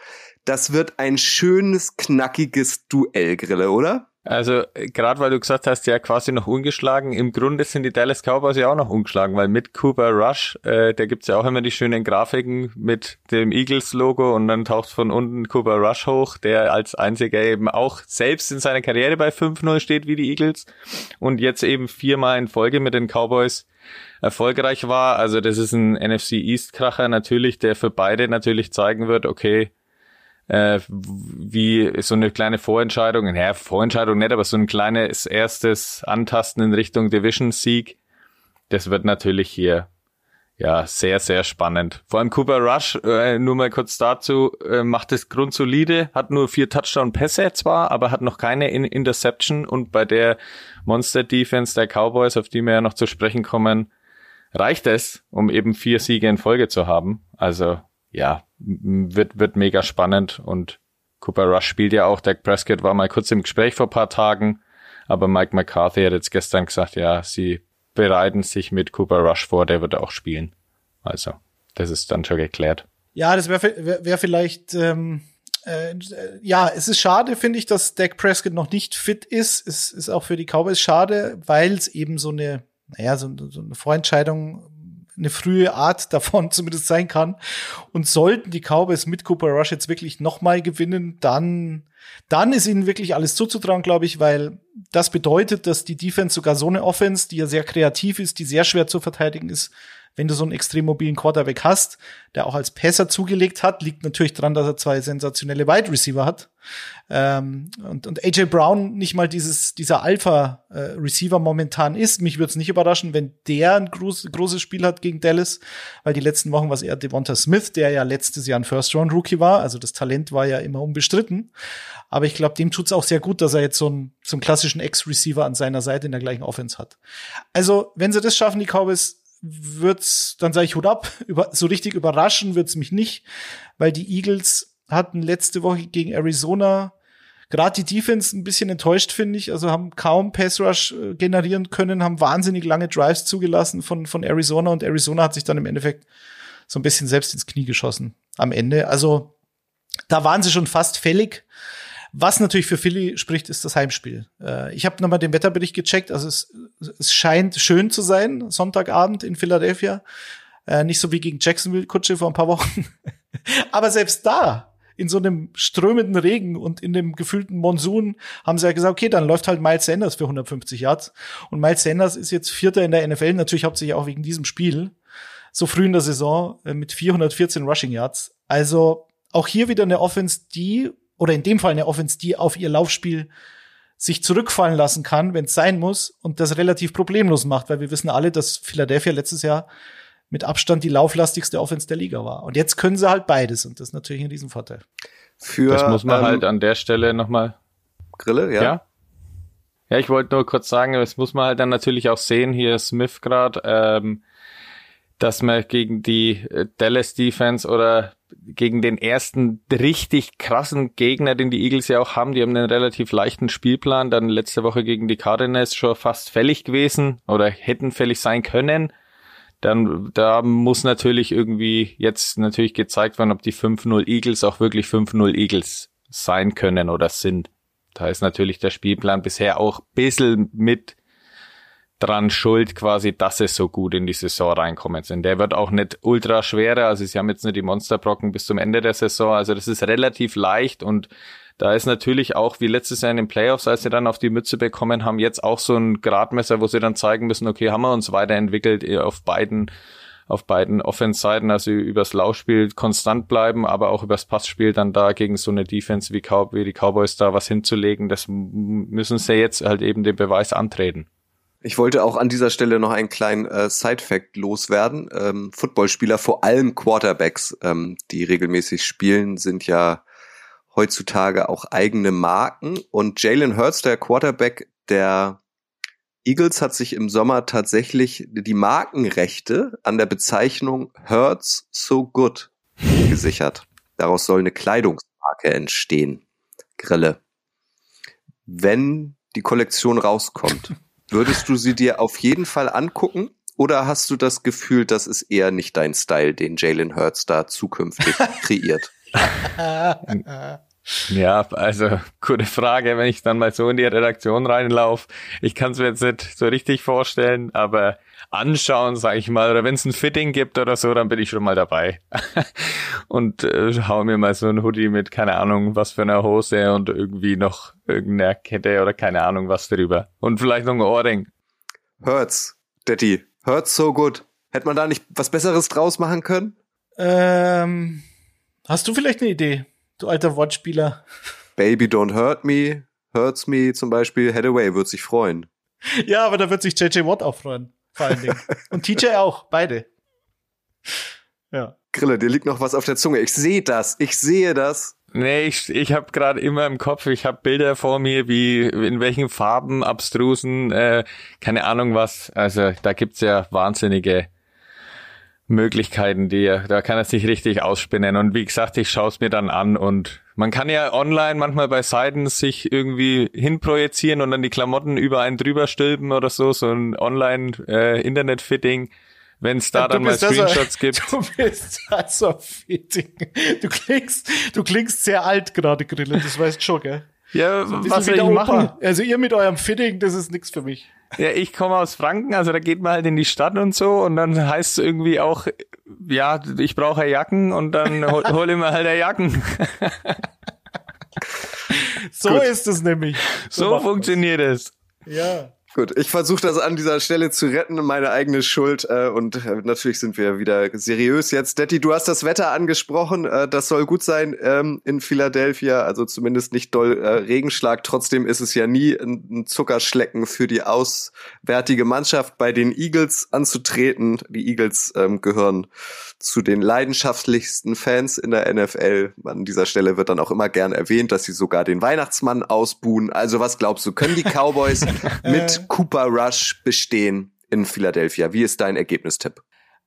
Das wird ein schönes, knackiges Duell, Grille, oder? Also gerade weil du gesagt hast, ja quasi noch ungeschlagen, im Grunde sind die Dallas Cowboys ja auch noch ungeschlagen, weil mit Cooper Rush, äh, da gibt's ja auch immer die schönen Grafiken mit dem Eagles-Logo und dann taucht von unten Cooper Rush hoch, der als einziger eben auch selbst in seiner Karriere bei 5-0 steht wie die Eagles und jetzt eben viermal in Folge mit den Cowboys erfolgreich war. Also das ist ein NFC East-Kracher natürlich, der für beide natürlich zeigen wird, okay, äh, wie so eine kleine Vorentscheidung, naja, Vorentscheidung nicht, aber so ein kleines erstes Antasten in Richtung Division-Sieg. Das wird natürlich hier ja sehr, sehr spannend. Vor allem Cooper Rush, äh, nur mal kurz dazu, äh, macht es grundsolide, hat nur vier Touchdown-Pässe zwar, aber hat noch keine in Interception und bei der Monster-Defense der Cowboys, auf die wir ja noch zu sprechen kommen, reicht es, um eben vier Siege in Folge zu haben. Also ja, wird, wird mega spannend und Cooper Rush spielt ja auch. Dak Prescott war mal kurz im Gespräch vor paar Tagen, aber Mike McCarthy hat jetzt gestern gesagt, ja, sie bereiten sich mit Cooper Rush vor, der wird auch spielen. Also, das ist dann schon geklärt. Ja, das wäre wär, wär vielleicht, ähm, äh, ja, es ist schade, finde ich, dass Dak Prescott noch nicht fit ist. Es ist auch für die Cowboys schade, weil es eben so eine, naja, so, so eine Vorentscheidung eine frühe Art davon <laughs> zumindest sein kann. Und sollten die Cowboys mit Cooper Rush jetzt wirklich nochmal gewinnen, dann, dann ist ihnen wirklich alles zuzutrauen, glaube ich, weil das bedeutet, dass die Defense sogar so eine Offense, die ja sehr kreativ ist, die sehr schwer zu verteidigen ist, wenn du so einen extrem mobilen Quarterback hast, der auch als Pässer zugelegt hat, liegt natürlich dran, dass er zwei sensationelle Wide Receiver hat. Ähm, und, und AJ Brown nicht mal dieses, dieser Alpha-Receiver äh, momentan ist. Mich würde es nicht überraschen, wenn der ein groß, großes Spiel hat gegen Dallas, weil die letzten Wochen war es eher Devonta Smith, der ja letztes Jahr ein First-Round-Rookie war. Also das Talent war ja immer unbestritten. Aber ich glaube, dem tut's auch sehr gut, dass er jetzt so einen, so einen klassischen Ex-Receiver an seiner Seite in der gleichen Offense hat. Also, wenn sie das schaffen, die Cowboys, wird's, dann sage ich Hut ab, <laughs> über, so richtig überraschen wird's mich nicht, weil die Eagles hatten letzte Woche gegen Arizona gerade die Defense ein bisschen enttäuscht, finde ich. Also haben kaum Pass Rush äh, generieren können, haben wahnsinnig lange Drives zugelassen von, von Arizona und Arizona hat sich dann im Endeffekt so ein bisschen selbst ins Knie geschossen am Ende. Also da waren sie schon fast fällig. Was natürlich für Philly spricht, ist das Heimspiel. Äh, ich habe nochmal den Wetterbericht gecheckt. Also es, es scheint schön zu sein, Sonntagabend in Philadelphia. Äh, nicht so wie gegen Jacksonville Kutsche vor ein paar Wochen. <laughs> Aber selbst da, in so einem strömenden Regen und in dem gefühlten Monsun, haben sie ja gesagt, okay, dann läuft halt Miles Sanders für 150 Yards. Und Miles Sanders ist jetzt Vierter in der NFL, natürlich hauptsächlich auch wegen diesem Spiel. So früh in der Saison äh, mit 414 Rushing Yards. Also auch hier wieder eine Offense, die oder in dem Fall eine Offense, die auf ihr Laufspiel sich zurückfallen lassen kann, wenn es sein muss und das relativ problemlos macht, weil wir wissen alle, dass Philadelphia letztes Jahr mit Abstand die lauflastigste Offense der Liga war. Und jetzt können sie halt beides und das ist natürlich ein Riesenvorteil. Für, das muss man ähm, halt an der Stelle nochmal. Grille, ja. ja. Ja, ich wollte nur kurz sagen, das muss man halt dann natürlich auch sehen, hier Smith gerade, ähm, dass man gegen die äh, Dallas Defense oder gegen den ersten richtig krassen Gegner, den die Eagles ja auch haben. Die haben einen relativ leichten Spielplan. Dann letzte Woche gegen die Cardinals schon fast fällig gewesen oder hätten fällig sein können. Dann, da muss natürlich irgendwie jetzt natürlich gezeigt werden, ob die 5-0 Eagles auch wirklich 5-0 Eagles sein können oder sind. Da ist natürlich der Spielplan bisher auch bisschen mit dran schuld quasi, dass es so gut in die Saison reinkommen sind. Der wird auch nicht ultra schwerer, also sie haben jetzt nur die Monsterbrocken bis zum Ende der Saison, also das ist relativ leicht und da ist natürlich auch wie letztes Jahr in den Playoffs, als sie dann auf die Mütze bekommen haben, jetzt auch so ein Gradmesser, wo sie dann zeigen müssen, okay, haben wir uns weiterentwickelt eh, auf beiden auf beiden Offense-Seiten, also übers Laufspiel konstant bleiben, aber auch übers Passspiel dann da gegen so eine Defense wie, Cow wie die Cowboys da was hinzulegen, das müssen sie jetzt halt eben den Beweis antreten. Ich wollte auch an dieser Stelle noch einen kleinen äh, Side-Fact loswerden. Ähm, Footballspieler, vor allem Quarterbacks, ähm, die regelmäßig spielen, sind ja heutzutage auch eigene Marken. Und Jalen Hurts, der Quarterback der Eagles, hat sich im Sommer tatsächlich die Markenrechte an der Bezeichnung Hurts So Good gesichert. Daraus soll eine Kleidungsmarke entstehen. Grille. Wenn die Kollektion rauskommt, Würdest du sie dir auf jeden Fall angucken? Oder hast du das Gefühl, das ist eher nicht dein Style, den Jalen Hurts da zukünftig <laughs> kreiert? <laughs> Ja, also gute Frage, wenn ich dann mal so in die Redaktion reinlaufe. Ich kann es mir jetzt nicht so richtig vorstellen, aber anschauen, sage ich mal, oder wenn es ein Fitting gibt oder so, dann bin ich schon mal dabei. <laughs> und äh, hau mir mal so ein Hoodie mit, keine Ahnung, was für einer Hose und irgendwie noch irgendeiner Kette oder keine Ahnung was drüber. Und vielleicht noch ein Ohrring. Hurts, Daddy, hurts so gut. Hätte man da nicht was Besseres draus machen können? Ähm, hast du vielleicht eine Idee, du alter Wortspieler? Baby don't hurt me, hurts me zum Beispiel. Hathaway wird sich freuen. Ja, aber da wird sich JJ Watt auch freuen vor allen Dingen. Und TJ auch, beide. Ja. Grille, dir liegt noch was auf der Zunge. Ich sehe das, ich sehe das. Nee, ich, ich habe gerade immer im Kopf, ich habe Bilder vor mir, wie in welchen Farben, abstrusen, äh, keine Ahnung was. Also da gibt's ja wahnsinnige Möglichkeiten, die da kann er sich richtig ausspinnen. Und wie gesagt, ich schaue es mir dann an und man kann ja online manchmal bei Seiten sich irgendwie hinprojizieren und dann die Klamotten über einen drüber stülpen oder so, so ein Online-Internet-Fitting. Äh, wenn es da ja, dann mal Screenshots also, <laughs> gibt. Du bist also Fitting. Du klingst, du klingst sehr alt gerade, Grille, das weißt schon, gell? Ja, so was soll ich machen? Also ihr mit eurem Fitting, das ist nichts für mich. Ja, ich komme aus Franken, also da geht man halt in die Stadt und so und dann heißt es irgendwie auch, ja, ich brauche Jacken und dann <laughs> hol, hol ich mir halt Jacken. so Gut. ist es nämlich. So, so funktioniert es. Ja. Gut, ich versuche das an dieser Stelle zu retten, meine eigene Schuld. Äh, und äh, natürlich sind wir wieder seriös jetzt. Detti, du hast das Wetter angesprochen. Äh, das soll gut sein ähm, in Philadelphia, also zumindest nicht doll äh, Regenschlag. Trotzdem ist es ja nie ein, Zuckerschlecken für die auswärtige Mannschaft bei den Eagles anzutreten. Die Eagles ähm, gehören zu den leidenschaftlichsten Fans in der NFL. An dieser Stelle wird dann auch immer gern erwähnt, dass sie sogar den Weihnachtsmann ausbuhen. Also was glaubst du, können die Cowboys <laughs> mit Cooper Rush bestehen in Philadelphia? Wie ist dein Ergebnistipp?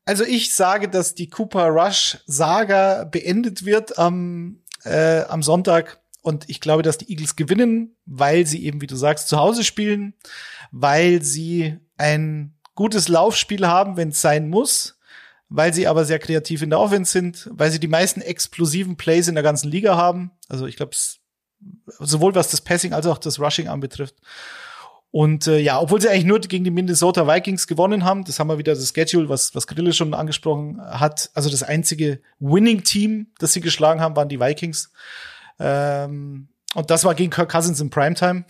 Also ich sage, dass die Cooper Rush Saga beendet wird am, äh, am Sonntag. Und ich glaube, dass die Eagles gewinnen, weil sie eben, wie du sagst, zu Hause spielen, weil sie ein gutes Laufspiel haben, wenn es sein muss, weil sie aber sehr kreativ in der Offense sind, weil sie die meisten explosiven Plays in der ganzen Liga haben. Also ich glaube, sowohl was das Passing als auch das Rushing anbetrifft. Und äh, ja, obwohl sie eigentlich nur gegen die Minnesota Vikings gewonnen haben, das haben wir wieder das Schedule, was, was Grille schon angesprochen hat. Also das einzige Winning-Team, das sie geschlagen haben, waren die Vikings. Ähm, und das war gegen Kirk Cousins in Primetime.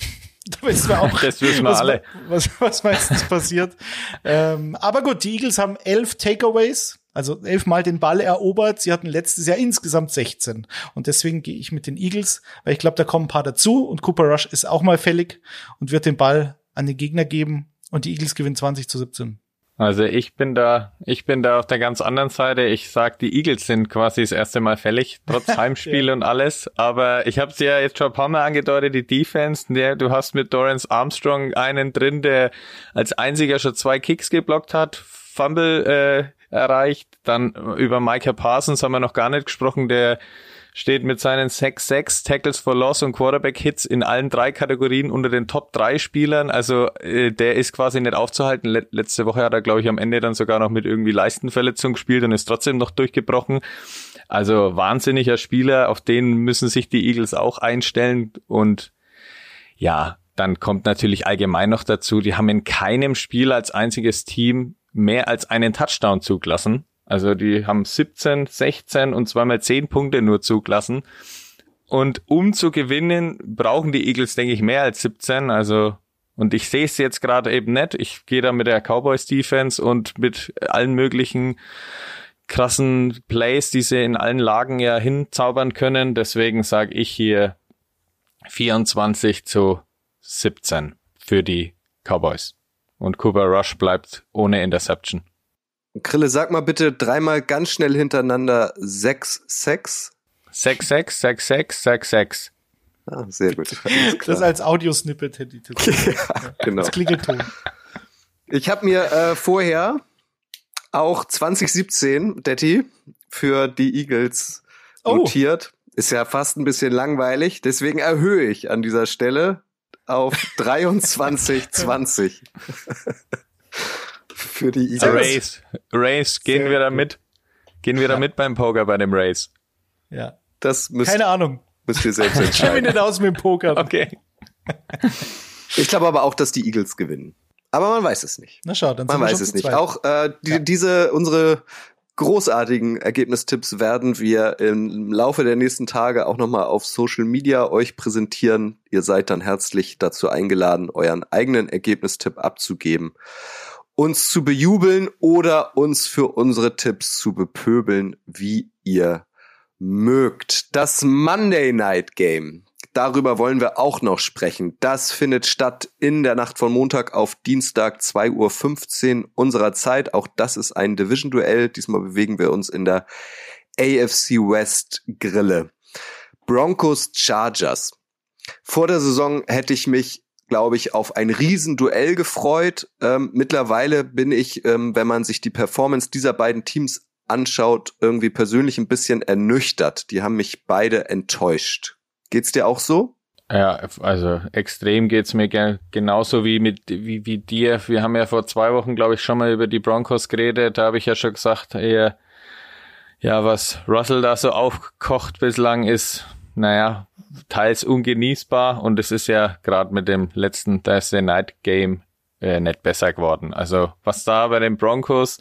Da wissen wir auch, das wissen wir was, alle. Was, was meistens passiert. ähm, aber gut, die Eagles haben elf Takeaways, also elfmal den Ball erobert. Sie hatten letztes Jahr insgesamt 16. Und deswegen gehe ich mit den Eagles, weil ich glaube, da kommen ein paar dazu und Cooper Rush ist auch mal fällig und wird den Ball an den Gegner geben und die Eagles gewinnen 20 zu 17. Also ich bin da, ich bin da auf der ganz anderen Seite. Ich sag, die Eagles sind quasi das erste Mal fällig, trotz <laughs> Heimspiel ja. und alles. Aber ich habe es ja jetzt schon ein paar Mal angedeutet, die Defense, der, du hast mit Dorrance Armstrong einen drin, der als einziger schon zwei Kicks geblockt hat, Fumble äh, erreicht. Dann über Micah Parsons haben wir noch gar nicht gesprochen, der steht mit seinen 6-6 Tackles for Loss und Quarterback Hits in allen drei Kategorien unter den Top 3 Spielern. Also äh, der ist quasi nicht aufzuhalten. Let letzte Woche hat er, glaube ich, am Ende dann sogar noch mit irgendwie Leistenverletzung gespielt und ist trotzdem noch durchgebrochen. Also wahnsinniger Spieler, auf den müssen sich die Eagles auch einstellen und ja, dann kommt natürlich allgemein noch dazu, die haben in keinem Spiel als einziges Team mehr als einen Touchdown zugelassen. Also die haben 17, 16 und zweimal 10 Punkte nur zugelassen. Und um zu gewinnen, brauchen die Eagles, denke ich, mehr als 17. Also, und ich sehe es jetzt gerade eben nicht. Ich gehe da mit der Cowboys Defense und mit allen möglichen krassen Plays, die sie in allen Lagen ja hinzaubern können. Deswegen sage ich hier 24 zu 17 für die Cowboys. Und Cooper Rush bleibt ohne Interception. Krille, sag mal bitte dreimal ganz schnell hintereinander 6, 6. 6, 6, 6, 6, 6, 6. Ah, sehr gut. Das als Audiosnippet hätte ich das. ja, genau. Als Klingelton. Ich habe mir äh, vorher auch 2017, Detti, für die Eagles Oh. notiert. Ist ja fast ein bisschen langweilig, deswegen erhöhe ich an dieser Stelle auf 23, 20. <laughs> für die Eagles. Race. Race. Gehen Sehr wir da gut. mit? Gehen wir da mit beim Poker bei dem Race? Ja. Das müsst, Keine Ahnung. müsst ihr selbst <laughs> Ich kenne mich entscheiden. nicht aus mit dem Poker. Okay. <laughs> Ich glaube aber auch, dass die Eagles gewinnen. Aber man weiß es nicht. Na schau, dann Man sind wir weiß schon es nicht. zweit. Auch äh, die, Ja. diese unsere großartigen Ergebnistipps werden wir im Laufe der nächsten Tage auch nochmal auf Social Media euch präsentieren. Ihr seid dann herzlich dazu eingeladen, euren eigenen Ergebnistipp abzugeben, uns zu bejubeln oder uns für unsere Tipps zu bepöbeln, wie ihr mögt. Das Monday Night Game. Darüber wollen wir auch noch sprechen. Das findet statt in der Nacht von Montag auf Dienstag 2.15 Uhr unserer Zeit. Auch das ist ein Division-Duell. Diesmal bewegen wir uns in der AFC West Grille. Broncos Chargers. Vor der Saison hätte ich mich, glaube ich, auf ein Riesenduell gefreut. Ähm, mittlerweile bin ich, ähm, wenn man sich die Performance dieser beiden Teams anschaut, irgendwie persönlich ein bisschen ernüchtert. Die haben mich beide enttäuscht. Geht's dir auch so? Ja, also extrem geht's mir ge genauso wie mit wie, wie dir. Wir haben ja vor zwei Wochen, glaube ich, schon mal über die Broncos geredet. Da habe ich ja schon gesagt, eher, ja, was Russell da so aufkocht bislang ist, naja, teils ungenießbar und es ist ja gerade mit dem letzten Thursday Night Game äh, nicht besser geworden. Also was da bei den Broncos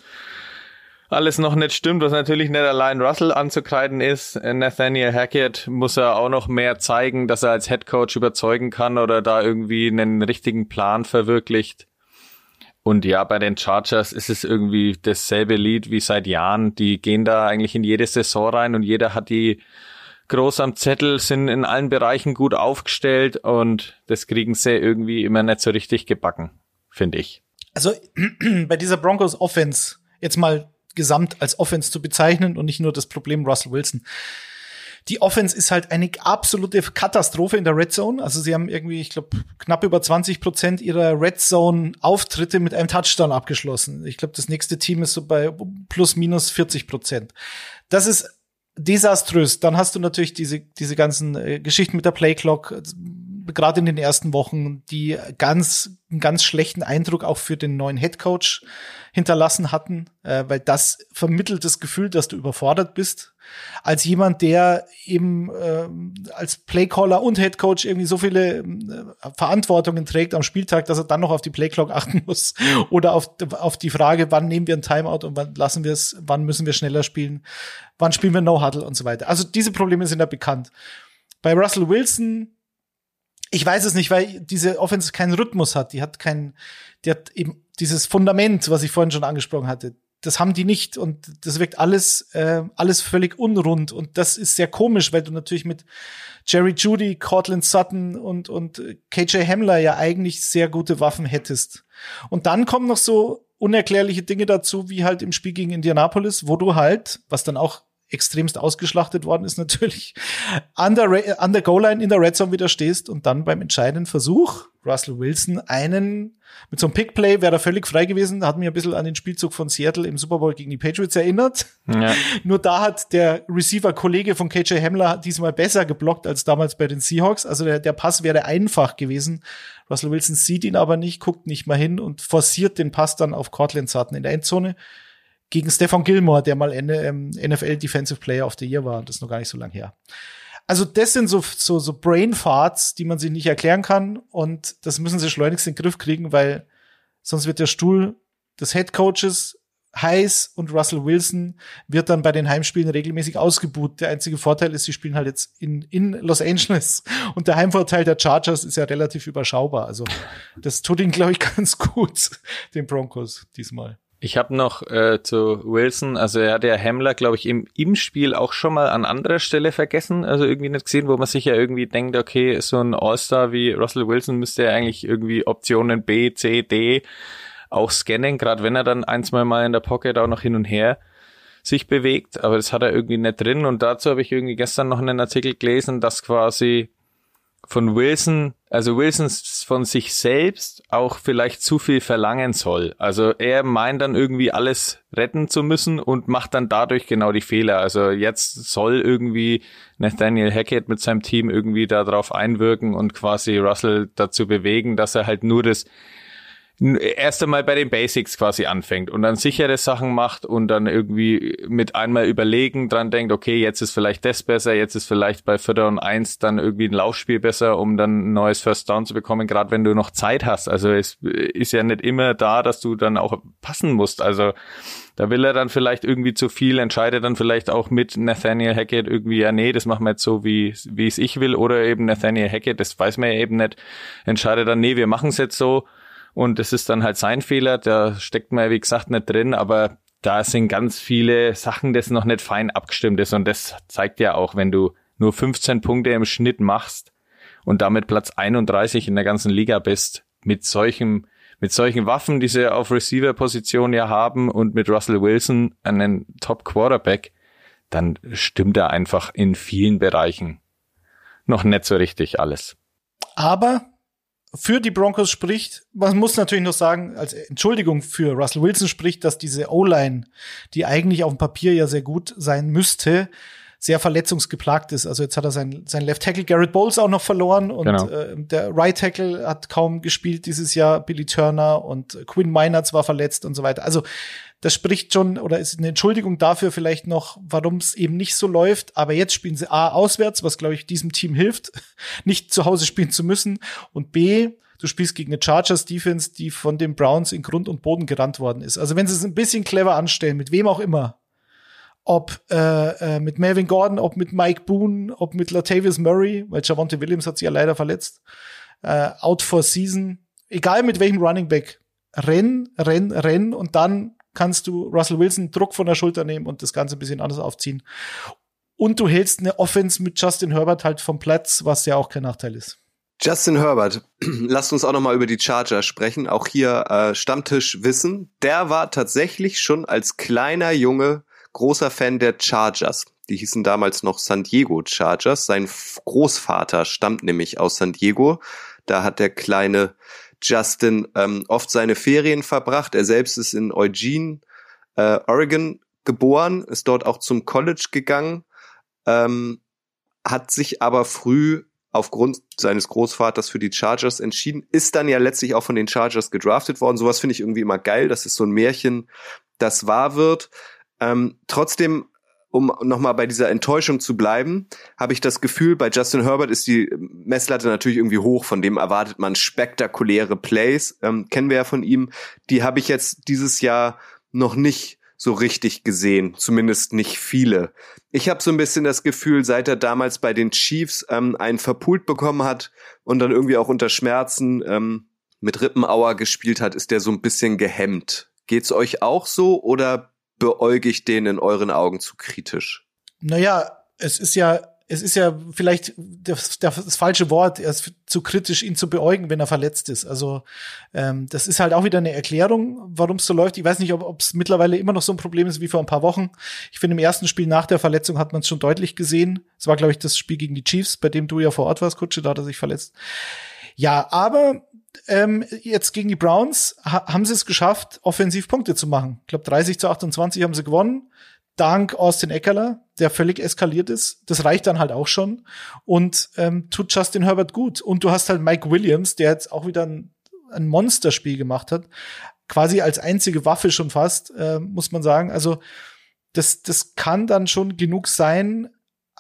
alles noch nicht stimmt, was natürlich nicht allein Russell anzukreiden ist. Äh, Nathaniel Hackett muss er auch noch mehr zeigen, dass er als Head Coach überzeugen kann oder da irgendwie einen richtigen Plan verwirklicht. Und ja, bei den Chargers ist es irgendwie dasselbe Lied wie seit Jahren. Die gehen da eigentlich in jede Saison rein und jeder hat die groß am Zettel, sind in allen Bereichen gut aufgestellt und das kriegen sie irgendwie immer nicht so richtig gebacken, finde ich. Also <clears throat> bei dieser Broncos Offense jetzt mal gesamt als Offense zu bezeichnen und nicht nur das Problem Russell Wilson. Die Offense ist halt eine absolute Katastrophe in der Red Zone. Also sie haben irgendwie, ich glaube, knapp über 20 Prozent ihrer Red Zone Auftritte mit einem Touchdown abgeschlossen. Ich glaube, das nächste Team ist so bei plus minus 40 Prozent. Das ist desaströs. Dann hast du natürlich diese, diese ganzen äh, Geschichten mit der Playclock, äh, gerade in den ersten Wochen, die ganz, einen ganz schlechten Eindruck auch für den neuen Head Coach hinterlassen hatten, äh, weil das vermittelt das Gefühl, dass du überfordert bist. Als jemand, der eben äh, als Playcaller und Head Coach irgendwie so viele äh, Verantwortungen trägt am Spieltag, dass er dann noch auf die Playclock <laughs> achten muss oder auf, auf die Frage, wann nehmen wir ein Timeout und wann lassen wir es, wann müssen wir schneller spielen, wann spielen wir No Huddle und so weiter. Also diese Probleme sind ja bekannt. Bei Russell Wilson ich weiß es nicht, weil diese Offense keinen Rhythmus hat. Die hat kein, die hat eben dieses Fundament, was ich vorhin schon angesprochen hatte. Das haben die nicht und das wirkt alles, äh, alles völlig unrund und das ist sehr komisch, weil du natürlich mit Jerry Judy, Cortland Sutton und, und KJ Hamler ja eigentlich sehr gute Waffen hättest. Und dann kommen noch so unerklärliche Dinge dazu, wie halt im Spiel gegen Indianapolis, wo du halt, was dann auch extremst ausgeschlachtet worden ist natürlich, an der, an der Goal-Line in der Red Zone wieder stehst und dann beim entscheidenden Versuch Russell Wilson einen, mit so einem Pick-Play wäre er völlig frei gewesen, hat mich ein bisschen an den Spielzug von Seattle im Super Bowl gegen die Patriots erinnert. Ja. <laughs> Nur da hat der Receiver-Kollege von KJ Hamler diesmal besser geblockt als damals bei den Seahawks. Also der, der Pass wäre einfach gewesen. Russell Wilson sieht ihn aber nicht, guckt nicht mal hin und forciert den Pass dann auf Cortland Sutton in der Endzone gegen Stefan Gilmore, der mal Ende, ähm, NFL Defensive Player of the Year war. Das ist noch gar nicht so lange her. Also das sind so, so, so Brain Farts, die man sich nicht erklären kann und das müssen sie schleunigst in den Griff kriegen, weil sonst wird der Stuhl des Head Coaches heiß und Russell Wilson wird dann bei den Heimspielen regelmäßig ausgebuht. Der einzige Vorteil ist, sie spielen halt jetzt in, in Los Angeles und der Heimvorteil der Chargers ist ja relativ überschaubar. Also das tut ihnen, glaube ich, <laughs> ganz gut, den Broncos diesmal. Ich habe noch äh, zu Wilson, also er hat ja Hamler, glaube ich, im, im Spiel auch schon mal an anderer Stelle vergessen, also irgendwie nicht gesehen, wo man sich ja irgendwie denkt, okay, so ein All-Star wie Russell Wilson müsste ja eigentlich irgendwie Optionen B, C, D auch scannen, gerade wenn er dann ein, zwei Mal in der Pocket auch noch hin und her sich bewegt, aber das hat er irgendwie nicht drin. Und dazu habe ich irgendwie gestern noch einen Artikel gelesen, dass quasi von Wilson, also Wilson von sich selbst auch vielleicht zu viel verlangen soll. Also er meint dann irgendwie alles retten zu müssen und macht dann dadurch genau die Fehler. Also jetzt soll irgendwie Nathaniel Hackett mit seinem Team irgendwie darauf einwirken und quasi Russell dazu bewegen, dass er halt nur das erst einmal bei den Basics quasi anfängt und dann sichere Sachen macht und dann irgendwie mit einmal überlegen dran denkt, okay, jetzt ist vielleicht das besser, jetzt ist vielleicht bei Vierter und Eins dann irgendwie ein Laufspiel besser, um dann ein neues First Down zu bekommen, gerade wenn du noch Zeit hast. Also es ist ja nicht immer da, dass du dann auch passen musst. Also da will er dann vielleicht irgendwie zu viel, entscheidet dann vielleicht auch mit Nathaniel Hackett irgendwie, ja nee, das machen wir jetzt so, wie, wie es ich will, oder eben Nathaniel Hackett, das weiß man ja eben nicht, entscheidet dann, nee, wir machen es jetzt so und es ist dann halt sein Fehler, da steckt man, wie gesagt, nicht drin, aber da sind ganz viele Sachen, das noch nicht fein abgestimmt ist. Und das zeigt ja auch, wenn du nur 15 Punkte im Schnitt machst und damit Platz 31 in der ganzen Liga bist, mit solchen, mit solchen Waffen, die sie auf Receiver-Position ja haben und mit Russell Wilson einen Top-Quarterback, dann stimmt er einfach in vielen Bereichen noch nicht so richtig alles. Aber für die Broncos spricht, man muss natürlich noch sagen, als Entschuldigung für Russell Wilson spricht, dass diese O-Line, die eigentlich auf dem Papier ja sehr gut sein müsste, sehr verletzungsgeplagt ist. Also jetzt hat er sein, sein Left Tackle Garrett Bowles auch noch verloren und genau. äh, der Right Tackle hat kaum gespielt dieses Jahr, Billy Turner und Quinn Meinerz war verletzt und so weiter. Also das spricht schon oder ist eine Entschuldigung dafür vielleicht noch, warum es eben nicht so läuft. Aber jetzt spielen sie A auswärts, was glaube ich diesem Team hilft, <laughs> nicht zu Hause spielen zu müssen. Und B, du spielst gegen eine Chargers Defense, die von den Browns in Grund und Boden gerannt worden ist. Also wenn sie es ein bisschen clever anstellen, mit wem auch immer, ob äh, äh, mit Melvin Gordon, ob mit Mike Boone, ob mit Latavius Murray, weil Javonte Williams hat sich ja leider verletzt, äh, out for season, egal mit welchem Running Back, renn, renn, renn und dann kannst du Russell Wilson Druck von der Schulter nehmen und das Ganze ein bisschen anders aufziehen. Und du hältst eine Offense mit Justin Herbert halt vom Platz, was ja auch kein Nachteil ist. Justin Herbert, <clears throat> lasst uns auch noch mal über die Charger sprechen. Auch hier äh, Stammtisch Wissen. Der war tatsächlich schon als kleiner Junge großer Fan der Chargers. Die hießen damals noch San Diego Chargers. Sein Großvater stammt nämlich aus San Diego. Da hat der kleine Justin ähm, oft seine Ferien verbracht. Er selbst ist in Eugene, äh, Oregon geboren, ist dort auch zum College gegangen, ähm, hat sich aber früh aufgrund seines Großvaters für die Chargers entschieden, ist dann ja letztlich auch von den Chargers gedraftet worden. Sowas finde ich irgendwie immer geil. Das ist so ein Märchen, das wahr wird. Ähm, trotzdem um nochmal bei dieser Enttäuschung zu bleiben, habe ich das Gefühl, bei Justin Herbert ist die Messlatte natürlich irgendwie hoch, von dem erwartet man spektakuläre Plays, ähm, kennen wir ja von ihm. Die habe ich jetzt dieses Jahr noch nicht so richtig gesehen, zumindest nicht viele. Ich habe so ein bisschen das Gefühl, seit er damals bei den Chiefs ähm, einen verpult bekommen hat und dann irgendwie auch unter Schmerzen ähm, mit Rippenauer gespielt hat, ist der so ein bisschen gehemmt. Geht's euch auch so oder beäuge ich den in euren Augen zu kritisch? Naja, es ist ja es ist ja vielleicht das, das, falsche Wort, er ist zu kritisch, ihn zu beäugen, wenn er verletzt ist. Also ähm, das ist halt auch wieder eine Erklärung, warum es so läuft. Ich weiß nicht, ob es mittlerweile immer noch so ein Problem ist wie vor ein paar Wochen. Ich finde, im ersten Spiel nach der Verletzung hat man es schon deutlich gesehen. Es war, glaube ich, das Spiel gegen die Chiefs, bei dem du ja vor Ort warst, Kutsche, da hat er sich verletzt. Ja, aber ähm, jetzt gegen die Browns ha haben sie es geschafft, offensiv Punkte zu machen. Ich glaube, 30 zu 28 haben sie gewonnen dank Austin Eckler, der völlig eskaliert ist. Das reicht dann halt auch schon und ähm, tut Justin Herbert gut. Und du hast halt Mike Williams, der jetzt auch wieder ein, ein Monsterspiel gemacht hat, quasi als einzige Waffe schon fast, äh, muss man sagen. Also das, das kann dann schon genug sein.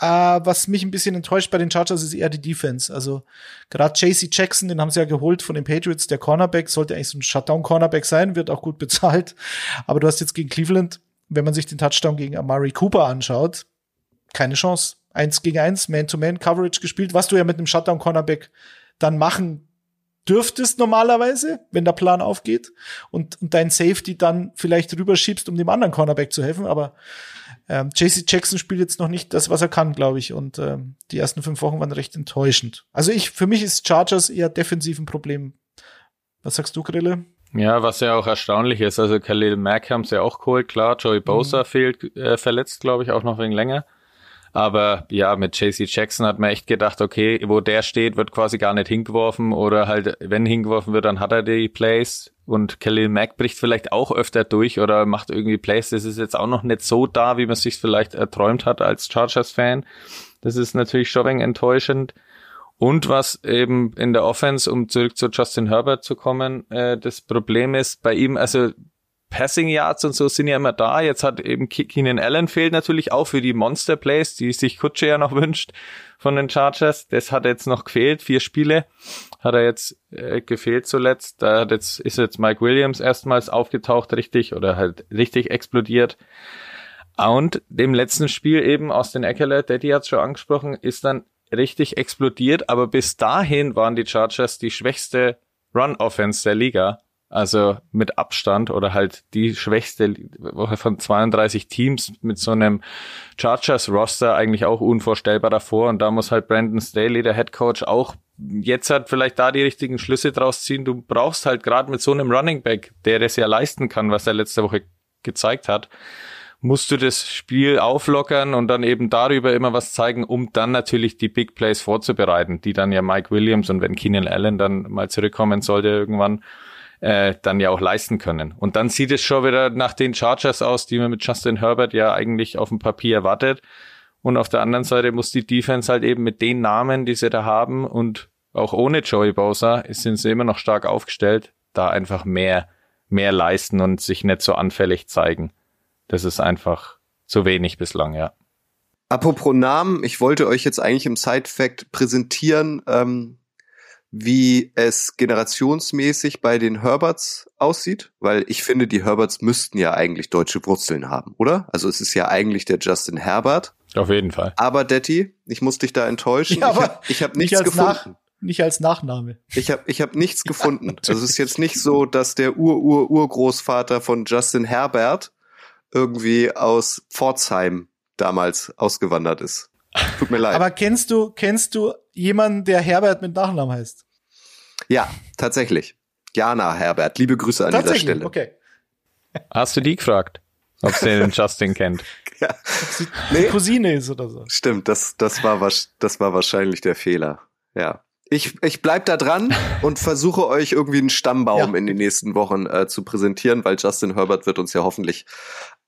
Äh, was mich ein bisschen enttäuscht bei den Chargers ist eher die Defense. Also gerade JC Jackson, den haben sie ja geholt von den Patriots, der Cornerback, sollte eigentlich so ein Shutdown-Cornerback sein, wird auch gut <laughs> bezahlt. Aber du hast jetzt gegen Cleveland wenn man sich den Touchdown gegen Amari Cooper anschaut, keine Chance. Eins gegen eins, Man-to-Man-Coverage gespielt, was du ja mit einem Shutdown-Cornerback dann machen dürftest normalerweise, wenn der Plan aufgeht und, und dein Safety dann vielleicht rüberschiebst, um dem anderen Cornerback zu helfen. Aber ähm, JC Jackson spielt jetzt noch nicht das, was er kann, glaube ich. Und ähm, die ersten fünf Wochen waren recht enttäuschend. Also ich, für mich ist Chargers eher defensiv ein Problem. Was sagst du, Grille? Ja, was ja auch erstaunlich ist, also Khalil Mack haben sie ja auch geholt, klar, Joey Bosa mhm. fehlt, äh, verletzt, glaube ich, auch noch wegen länger. Aber ja, mit JC Jackson hat man echt gedacht, okay, wo der steht, wird quasi gar nicht hingeworfen oder halt, wenn hingeworfen wird, dann hat er die Plays und Khalil Mack bricht vielleicht auch öfter durch oder macht irgendwie Plays. Das ist jetzt auch noch nicht so da, wie man sich vielleicht erträumt hat als Chargers-Fan. Das ist natürlich schon ein enttäuschend. Und was eben in der Offense, um zurück zu Justin Herbert zu kommen, äh, das Problem ist bei ihm, also Passing Yards und so sind ja immer da. Jetzt hat eben Keenan Allen fehlt natürlich auch für die Monster Plays, die sich Kutsche ja noch <laughs> wünscht von den Chargers. Das hat jetzt noch gefehlt. Vier Spiele hat er jetzt äh, gefehlt zuletzt. Da hat jetzt, ist jetzt Mike Williams erstmals aufgetaucht richtig oder halt richtig explodiert. Und dem letzten Spiel eben aus den Eckler, Daddy hat schon angesprochen, ist dann richtig explodiert, aber bis dahin waren die Chargers die schwächste Run-Offense der Liga. Also mit Abstand oder halt die schwächste Woche von 32 Teams mit so einem Chargers-Roster eigentlich auch unvorstellbar davor. Und da muss halt Brandon Staley, der Head Coach, auch jetzt halt vielleicht da die richtigen Schlüsse draus ziehen. Du brauchst halt gerade mit so einem Running Back, der das ja leisten kann, was er letzte Woche gezeigt hat, musst du das Spiel auflockern und dann eben darüber immer was zeigen, um dann natürlich die Big Plays vorzubereiten, die dann ja Mike Williams und wenn Keenan Allen dann mal zurückkommen sollte irgendwann, äh, dann ja auch leisten können. Und dann sieht es schon wieder nach den Chargers aus, die man mit Justin Herbert ja eigentlich auf dem Papier erwartet. Und auf der anderen Seite muss die Defense halt eben mit den Namen, die sie da haben und auch ohne Joey Bosa sind sie immer noch stark aufgestellt, da einfach mehr, mehr leisten und sich nicht so anfällig zeigen. Das ist einfach zu wenig bislang, ja. Apropos Namen, ich wollte euch jetzt eigentlich im Side-Fact präsentieren, ähm, wie es generationsmäßig bei den Herberts aussieht, weil ich finde, die Herberts müssten ja eigentlich deutsche Wurzeln haben, oder? Also es ist ja eigentlich der Justin Herbert. Auf jeden Fall. Aber Detti, ich muss dich da enttäuschen. Ja, aber ich habe ich hab nichts nicht gefunden. Nach, nicht als Nachname. Ich habe ich hab nichts <laughs> gefunden. Also es ist jetzt nicht so, dass der Ur-Ur-Urgroßvater von Justin Herbert irgendwie aus Pforzheim damals ausgewandert ist. Tut mir leid. Aber kennst du, kennst du jemanden, der Herbert mit Nachnamen heißt? Ja, tatsächlich. Jana Herbert. Liebe Grüße an dieser Stelle. Okay. Hast du die gefragt? Ob sie den Justin kennt? <laughs> Ja. Nee. Cousine ist oder so. Stimmt, das, das war, das war wahrscheinlich der Fehler. Ja ich, ich bleib da dran und versuche euch irgendwie einen Stammbaum ja. in den nächsten Wochen äh, zu präsentieren, weil Justin Herbert wird uns ja hoffentlich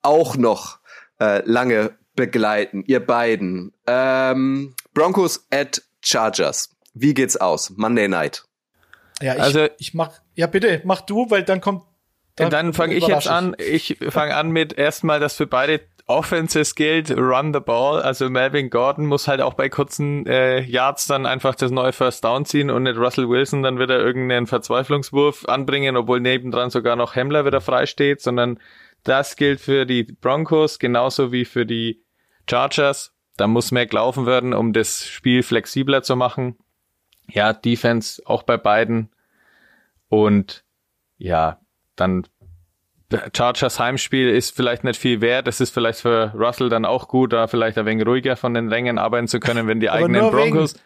auch noch äh, lange begleiten, ihr beiden. Ähm, Broncos at Chargers. Wie geht's aus? Monday Night. Ja, ich, also ich mach, ja bitte, mach du, weil dann kommt. Dann, dann fange ich jetzt an. Ich fange an mit erstmal, dass für beide Offenses gilt, run the ball. Also Melvin Gordon muss halt auch bei kurzen äh, Yards dann einfach das neue First Down ziehen und nicht Russell Wilson dann wieder irgendeinen Verzweiflungswurf anbringen, obwohl nebendran sogar noch Hemmler wieder frei steht, sondern das gilt für die Broncos genauso wie für die Chargers. Da muss mehr gelaufen werden, um das Spiel flexibler zu machen. Ja, Defense auch bei beiden. Und ja, dann Chargers Heimspiel ist vielleicht nicht viel wert. Es ist vielleicht für Russell dann auch gut, da vielleicht ein wenig ruhiger von den Rängen arbeiten zu können, wenn die eigenen Broncos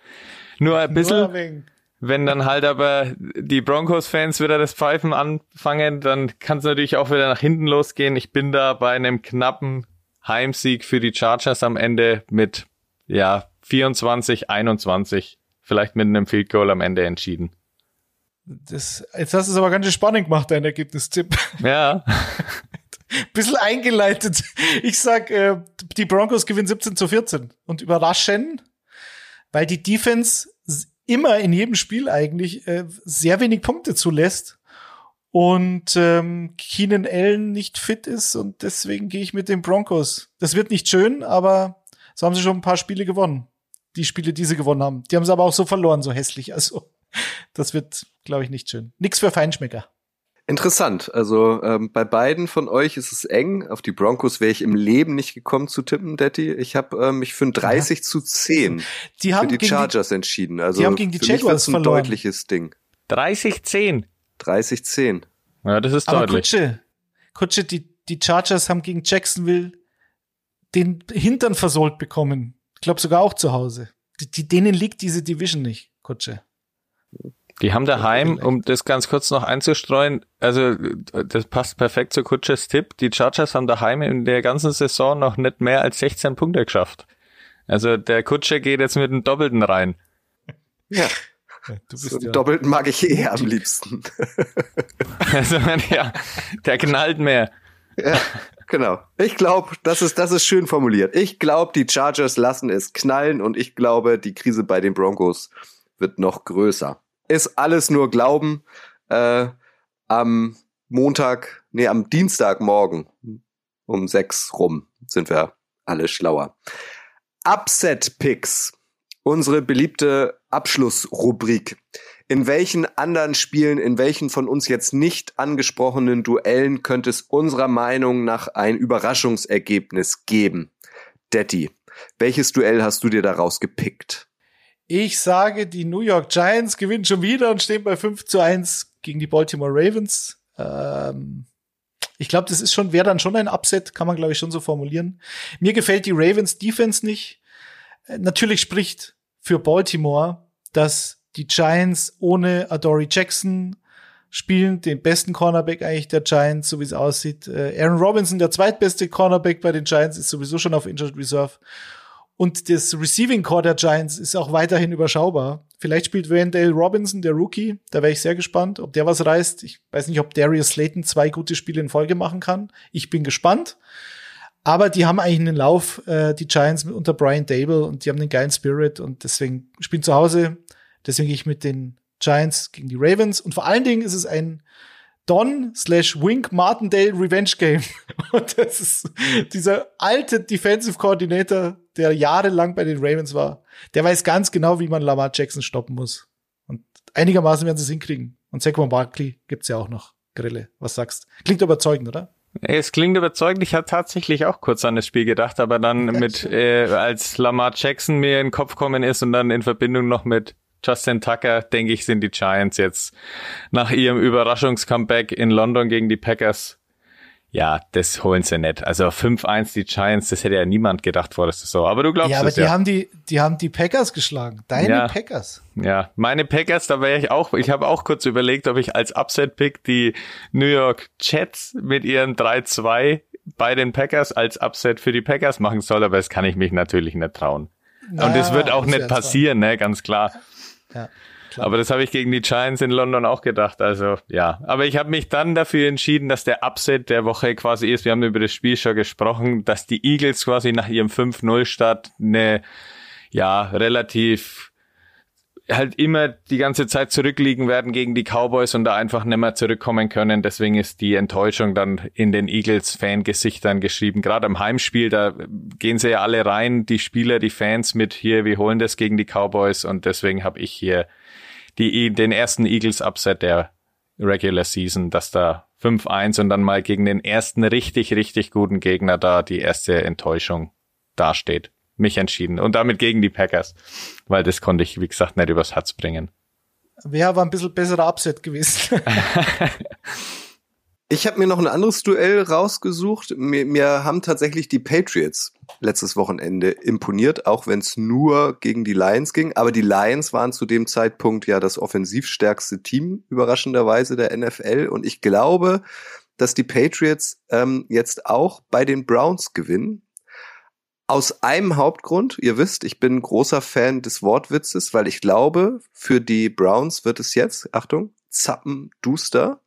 nur ein bisschen, nur wenn dann halt aber die Broncos-Fans wieder das Pfeifen anfangen, dann kann es natürlich auch wieder nach hinten losgehen. Ich bin da bei einem knappen Heimsieg für die Chargers am Ende mit, ja, 24, 21, vielleicht mit einem Field Goal am Ende entschieden. Das, jetzt hast du es aber ganz schön spannend gemacht, dein Ergebnistipp. Ja. <laughs> Bisschen eingeleitet. Ich sag, äh, die Broncos gewinnen 17 zu 14 und überraschen, weil die Defense immer in jedem Spiel eigentlich äh, sehr wenig Punkte zulässt und ähm, Keenan Allen nicht fit ist und deswegen gehe ich mit den Broncos. Das wird nicht schön, aber so haben sie schon ein paar Spiele gewonnen. Die Spiele, die sie gewonnen haben. Die haben sie aber auch so verloren, so hässlich. Also das wird, glaube ich, nicht schön. Nix für Feinschmecker. Interessant. Also ähm, bei beiden von euch ist es eng. Auf die Broncos wäre ich im Leben nicht gekommen zu tippen, Daddy. Ich habe ähm, mich für ein 30 ja. zu 10 die haben für die Chargers die, entschieden. Also die haben gegen die Jaguars ein verloren. deutliches Ding. 30-10. 30-10. Ja, das ist Aber deutlich. Kutsche, Kutsche, die, die Chargers haben gegen Jacksonville den Hintern versohlt bekommen. Ich glaube sogar auch zu Hause. Die, die, denen liegt diese Division nicht, Kutsche. Die haben daheim, um das ganz kurz noch einzustreuen, also das passt perfekt zu Kutschers Tipp, die Chargers haben daheim in der ganzen Saison noch nicht mehr als 16 Punkte geschafft. Also der Kutscher geht jetzt mit einem Doppelten rein. Ja. Du bist so einen ja Doppelten mag ich eh am liebsten. <laughs> also ja, der knallt mehr. Ja, genau. Ich glaube, das ist, das ist schön formuliert. Ich glaube, die Chargers lassen es knallen und ich glaube, die Krise bei den Broncos wird noch größer ist alles nur Glauben. Äh, am Montag, nee, am Dienstagmorgen um sechs rum sind wir alle schlauer. Upset Picks, unsere beliebte Abschlussrubrik. In welchen anderen Spielen, in welchen von uns jetzt nicht angesprochenen Duellen könnte es unserer Meinung nach ein Überraschungsergebnis geben? Detti, welches Duell hast du dir daraus gepickt? Ich sage, die New York Giants gewinnen schon wieder und stehen bei 5 zu 1 gegen die Baltimore Ravens. Ähm, ich glaube, das ist schon, wäre dann schon ein Upset, kann man glaube ich schon so formulieren. Mir gefällt die Ravens Defense nicht. Äh, natürlich spricht für Baltimore, dass die Giants ohne Adoree Jackson spielen, den besten Cornerback eigentlich der Giants, so wie es aussieht. Äh, Aaron Robinson, der zweitbeste Cornerback bei den Giants, ist sowieso schon auf Injured Reserve. Und das Receiving Core der Giants ist auch weiterhin überschaubar. Vielleicht spielt Wendell Robinson, der Rookie. Da wäre ich sehr gespannt, ob der was reißt. Ich weiß nicht, ob Darius Slayton zwei gute Spiele in Folge machen kann. Ich bin gespannt. Aber die haben eigentlich einen Lauf, äh, die Giants unter Brian Dable und die haben einen geilen Spirit und deswegen spielen zu Hause. Deswegen gehe ich mit den Giants gegen die Ravens. Und vor allen Dingen ist es ein Don slash Wink Martindale Revenge Game. <laughs> Und das ist dieser alte Defensive Coordinator, der jahrelang bei den Ravens war. Der weiß ganz genau, wie man Lamar Jackson stoppen muss. Und einigermaßen werden sie es hinkriegen. Und Saquon Barkley gibt's ja auch noch. Grille, was sagst? Klingt überzeugend, oder? Es klingt überzeugend. Ich hatte tatsächlich auch kurz an das Spiel gedacht, aber dann mit, äh, als Lamar Jackson mir in den Kopf kommen ist und dann in Verbindung noch mit Justin Tucker, denke ich, sind die Giants jetzt nach ihrem Überraschungscomeback in London gegen die Packers. Ja, das holen sie nicht. Also 5-1 die Giants, das hätte ja niemand gedacht vor der Saison. Aber du glaubst ja, aber es, die ja. haben die, die haben die Packers geschlagen. Deine ja, Packers. Ja, meine Packers, da wäre ich auch, ich habe auch kurz überlegt, ob ich als Upset-Pick die New York Jets mit ihren 3-2 bei den Packers als Upset für die Packers machen soll, aber das kann ich mich natürlich nicht trauen. Na, Und es wird auch nicht passieren, ne, ganz klar. Ja, Aber das habe ich gegen die Giants in London auch gedacht. Also ja. Aber ich habe mich dann dafür entschieden, dass der Upset der Woche quasi ist. Wir haben über das Spiel schon gesprochen, dass die Eagles quasi nach ihrem 5-0-Start eine ja relativ halt immer die ganze Zeit zurückliegen werden gegen die Cowboys und da einfach nicht mehr zurückkommen können. Deswegen ist die Enttäuschung dann in den Eagles-Fangesichtern geschrieben. Gerade im Heimspiel, da gehen sie ja alle rein, die Spieler, die Fans mit hier, wir holen das gegen die Cowboys und deswegen habe ich hier die, den ersten Eagles-Upset der Regular Season, dass da 5-1 und dann mal gegen den ersten richtig, richtig guten Gegner da die erste Enttäuschung dasteht mich entschieden und damit gegen die Packers, weil das konnte ich, wie gesagt, nicht übers Herz bringen. Wer war ein bisschen besserer Upset gewesen? <laughs> <laughs> Ich habe mir noch ein anderes Duell rausgesucht. Mir, mir haben tatsächlich die Patriots letztes Wochenende imponiert, auch wenn es nur gegen die Lions ging. Aber die Lions waren zu dem Zeitpunkt ja das offensivstärkste Team, überraschenderweise der NFL. Und ich glaube, dass die Patriots ähm, jetzt auch bei den Browns gewinnen. Aus einem Hauptgrund, ihr wisst, ich bin großer Fan des Wortwitzes, weil ich glaube, für die Browns wird es jetzt, Achtung, Zappen Duster,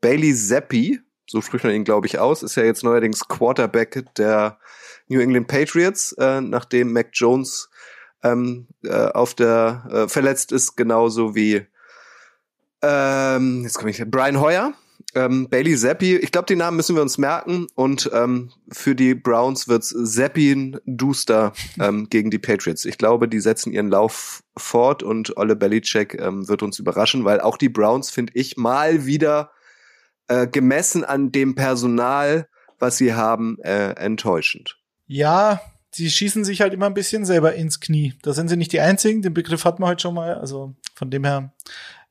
Bailey Zappi, so spricht man ihn, glaube ich, aus, ist ja jetzt neuerdings Quarterback der New England Patriots, äh, nachdem Mac Jones ähm, äh, auf der äh, verletzt ist, genauso wie ähm, jetzt komme ich Brian Hoyer ähm, Bailey Zappi, ich glaube, die Namen müssen wir uns merken. Und ähm, für die Browns wird's Zappin Duster ähm, <laughs> gegen die Patriots. Ich glaube, die setzen ihren Lauf fort und Olle Belichick ähm, wird uns überraschen, weil auch die Browns, finde ich, mal wieder äh, gemessen an dem Personal, was sie haben, äh, enttäuschend. Ja, sie schießen sich halt immer ein bisschen selber ins Knie. Da sind sie nicht die Einzigen. Den Begriff hatten wir heute schon mal. Also von dem her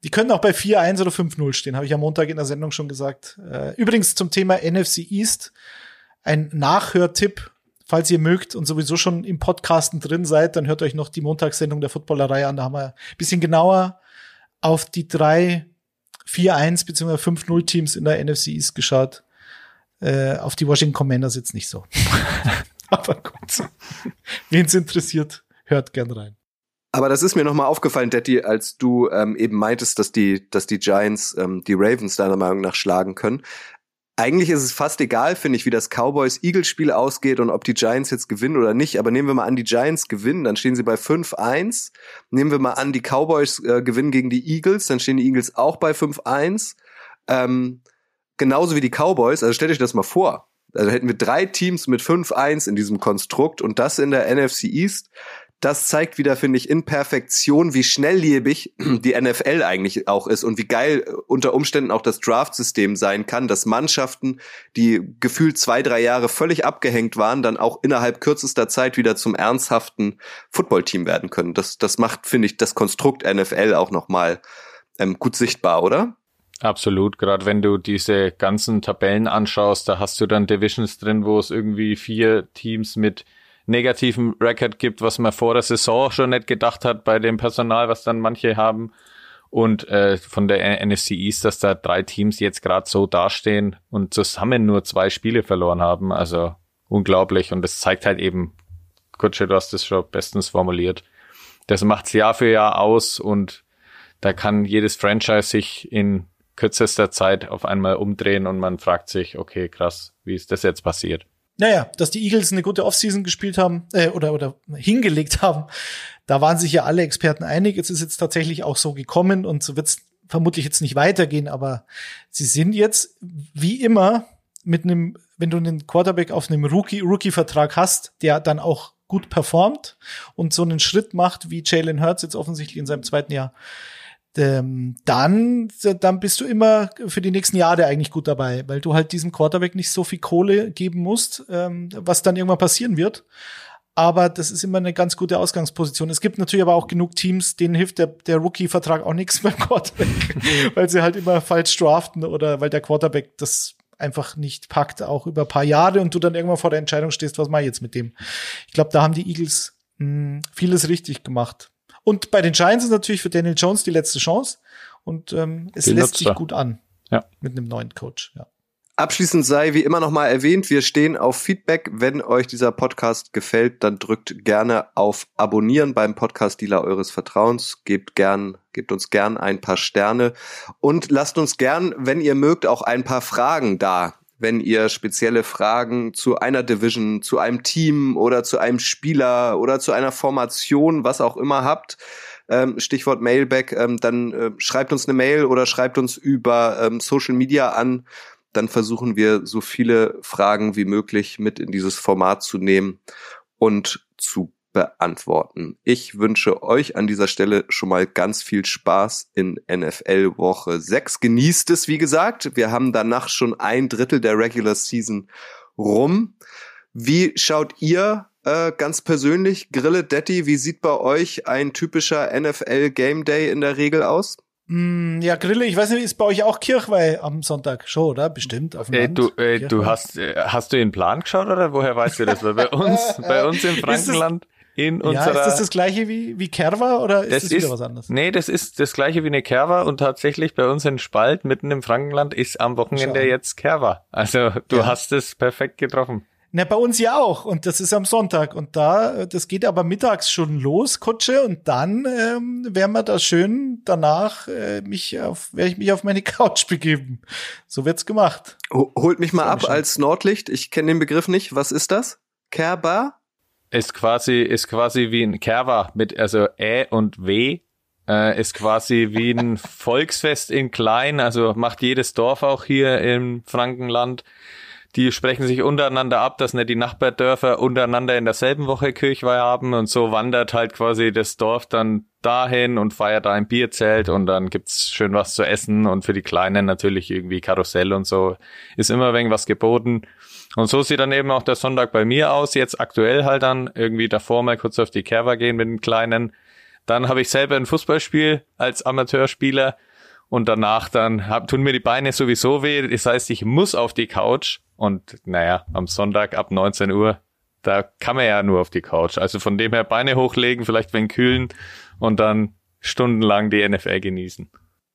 die können auch bei 4-1 oder 5-0 stehen, habe ich am Montag in der Sendung schon gesagt. Äh, übrigens zum Thema NFC East ein Nachhörtipp. Falls ihr mögt und sowieso schon im Podcasten drin seid, dann hört euch noch die Montagssendung der Footballerei an. Da haben wir ein bisschen genauer auf die drei 4-1 bzw. 5-0 Teams in der NFC East geschaut. Äh, auf die Washington Commanders jetzt nicht so. <laughs> Aber gut. Wen es interessiert, hört gern rein. Aber das ist mir nochmal aufgefallen, Detti, als du ähm, eben meintest, dass die, dass die Giants ähm, die Ravens deiner Meinung nach schlagen können. Eigentlich ist es fast egal, finde ich, wie das Cowboys-Eagles-Spiel ausgeht und ob die Giants jetzt gewinnen oder nicht. Aber nehmen wir mal an, die Giants gewinnen, dann stehen sie bei 5-1. Nehmen wir mal an, die Cowboys äh, gewinnen gegen die Eagles, dann stehen die Eagles auch bei 5-1. Ähm, genauso wie die Cowboys. Also stellt euch das mal vor. Also hätten wir drei Teams mit 5-1 in diesem Konstrukt und das in der NFC East das zeigt wieder, finde ich, in Perfektion, wie schnelllebig <clears throat> die NFL eigentlich auch ist und wie geil unter Umständen auch das Draft-System sein kann, dass Mannschaften, die gefühlt zwei, drei Jahre völlig abgehängt waren, dann auch innerhalb kürzester Zeit wieder zum ernsthaften Footballteam werden können. Das, das macht, finde ich, das Konstrukt NFL auch nochmal ähm, gut sichtbar, oder? Absolut, gerade wenn du diese ganzen Tabellen anschaust, da hast du dann Divisions drin, wo es irgendwie vier Teams mit negativen Record gibt, was man vor der Saison schon nicht gedacht hat bei dem Personal, was dann manche haben. Und äh, von der NFC East, dass da drei Teams jetzt gerade so dastehen und zusammen nur zwei Spiele verloren haben. Also unglaublich. Und das zeigt halt eben, Kutsche, du hast das schon bestens formuliert. Das macht's Jahr für Jahr aus und da kann jedes Franchise sich in kürzester Zeit auf einmal umdrehen und man fragt sich, okay, krass, wie ist das jetzt passiert? Naja, dass die Eagles eine gute Offseason gespielt haben äh, oder oder hingelegt haben, da waren sich ja alle Experten einig. Es ist jetzt tatsächlich auch so gekommen und so wird es vermutlich jetzt nicht weitergehen, aber sie sind jetzt wie immer mit einem, wenn du einen Quarterback auf einem Rookie Rookie Vertrag hast, der dann auch gut performt und so einen Schritt macht wie Jalen Hurts jetzt offensichtlich in seinem zweiten Jahr, ähm, dann, dann bist du immer für die nächsten Jahre eigentlich gut dabei, weil du halt diesem Quarterback nicht so viel Kohle geben musst, ähm, was dann irgendwann passieren wird. Aber das ist immer eine ganz gute Ausgangsposition. Es gibt natürlich aber auch genug Teams, denen hilft der, der Rookie-Vertrag auch nichts <laughs> beim Quarterback, <laughs> weil sie halt immer falsch draften oder weil der Quarterback das einfach nicht packt, auch über paar Jahre und du dann irgendwann vor der Entscheidung stehst, was mache ich jetzt mit dem? Ich glaube, da haben die Eagles mh, hm, vieles richtig gemacht. Und bei den Giants ist natürlich für Daniel Jones die letzte Chance. Und ähm, es die lässt sich gut an. Ja. Mit einem neuen Coach, ja. Abschließend sei wie immer nochmal erwähnt, wir stehen auf Feedback. Wenn euch dieser Podcast gefällt, dann drückt gerne auf Abonnieren beim Podcast-Dealer eures Vertrauens. Gebt gern, gebt uns gern ein paar Sterne und lasst uns gern, wenn ihr mögt, auch ein paar Fragen da wenn ihr spezielle Fragen zu einer Division, zu einem Team oder zu einem Spieler oder zu einer Formation, was auch immer habt. Ähm, Stichwort Mailback, ähm, dann äh, schreibt uns eine Mail oder schreibt uns über ähm, Social Media an. Dann versuchen wir so viele Fragen wie möglich mit in dieses Format zu nehmen und zu beantworten. Ich wünsche euch an dieser Stelle schon mal ganz viel Spaß in NFL Woche 6. Genießt es, wie gesagt. Wir haben danach schon ein Drittel der Regular Season rum. Wie schaut ihr äh, ganz persönlich, Grille Detti, wie sieht bei euch ein typischer NFL Game Day in der Regel aus? Mm, ja, Grille, ich weiß nicht, ist bei euch auch Kirchweih am Sonntag schon, oder? Bestimmt auf dem Äh, Land. du, äh, du hast, hast du den Plan geschaut oder woher weißt du das? Weil bei <laughs> uns, bei uns im Frankenland in ja, unserer. ist das das gleiche wie, wie Kerwa oder ist das, das wieder ist, was anderes? nee, das ist das gleiche wie eine Kerwa und tatsächlich bei uns in Spalt mitten im Frankenland ist am Wochenende Schau. jetzt Kerwa. Also du Ja. hast es perfekt getroffen. Na, bei uns ja auch. Und das ist am Sonntag. Und da, das geht aber mittags schon los, Kutsche. Und dann ähm, werden wir da schön danach äh, mich auf, werde ich mich auf meine <laughs> Couch begeben. So wird's gemacht. Ho- Holt mich mal ab als Nordlicht. Ich kenne den Begriff nicht. Was ist das? Kerber? Ist quasi, ist quasi wie ein Kerwa mit, also Ä und W, äh, ist quasi wie ein <laughs> Volksfest in klein, also macht jedes Dorf auch hier im Frankenland. Die sprechen sich untereinander ab, dass nicht die Nachbardörfer untereinander in derselben Woche Kirchweih haben. Und so wandert halt quasi das Dorf dann dahin und feiert da ein Bierzelt. Und dann gibt's schön was zu essen. Und für die Kleinen natürlich irgendwie Karussell und so. Ist immer wegen was geboten. Und so sieht dann eben auch der Sonntag bei mir aus. Jetzt aktuell halt dann irgendwie davor mal kurz auf die Kerwa gehen mit dem Kleinen. Dann habe ich selber ein Fußballspiel als Amateurspieler und danach dann hab, tun mir die Beine sowieso weh. Das heißt, ich muss auf die Couch und naja, am Sonntag ab 19 Uhr, da kann man ja nur auf die Couch. Also von dem her Beine hochlegen, vielleicht wenn kühlen und dann stundenlang die NFL genießen.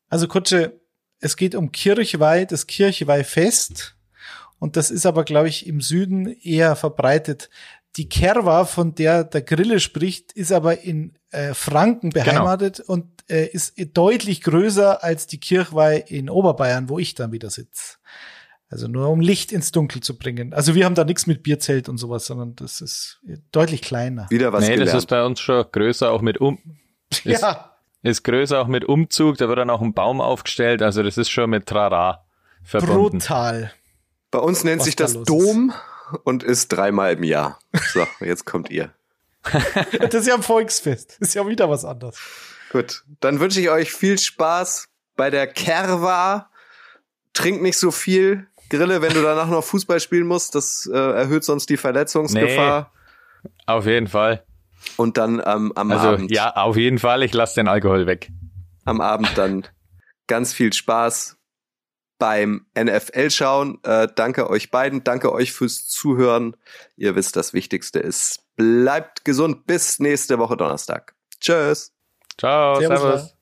Also Kutsche, es geht um Kirchweih, das Kirchweihfest. Und das ist aber, glaube ich, im Süden eher verbreitet. Die Kerwa, von der der Grille spricht, ist aber in äh, Franken beheimatet und äh, ist deutlich größer als die Kirchweih in Oberbayern, wo ich dann wieder sitze. Also nur um Licht ins Dunkel zu bringen. Also wir haben da nichts mit Bierzelt und sowas, sondern das ist deutlich kleiner. Wieder was nee, das gelernt. ist bei uns schon größer, auch mit um, <laughs> ist, Ja, ist größer auch mit Umzug, da wird dann auch ein Baum aufgestellt, also das ist schon mit Trara verbunden. brutal. Bei uns nennt was sich da das Dom und ist dreimal im Jahr. So, jetzt kommt ihr. <laughs> Das ist ja ein Volksfest. Das ist ja wieder was anderes. Gut, dann wünsche ich euch viel Spaß bei der Kerwa. Trinkt nicht so viel. Grille, wenn du danach noch Fußball spielen musst, das äh, erhöht sonst die Verletzungsgefahr. Auf jeden Fall. Und dann ähm, am Also Abend, ja, auf jeden Fall, ich lasse den Alkohol weg. am Abend dann ganz viel Spaß beim NFL schauen. Äh, danke euch beiden, danke euch fürs Zuhören. Ihr wisst, das Wichtigste ist, bleibt gesund bis nächste Woche Donnerstag. Tschüss. Ciao, Servus, servus.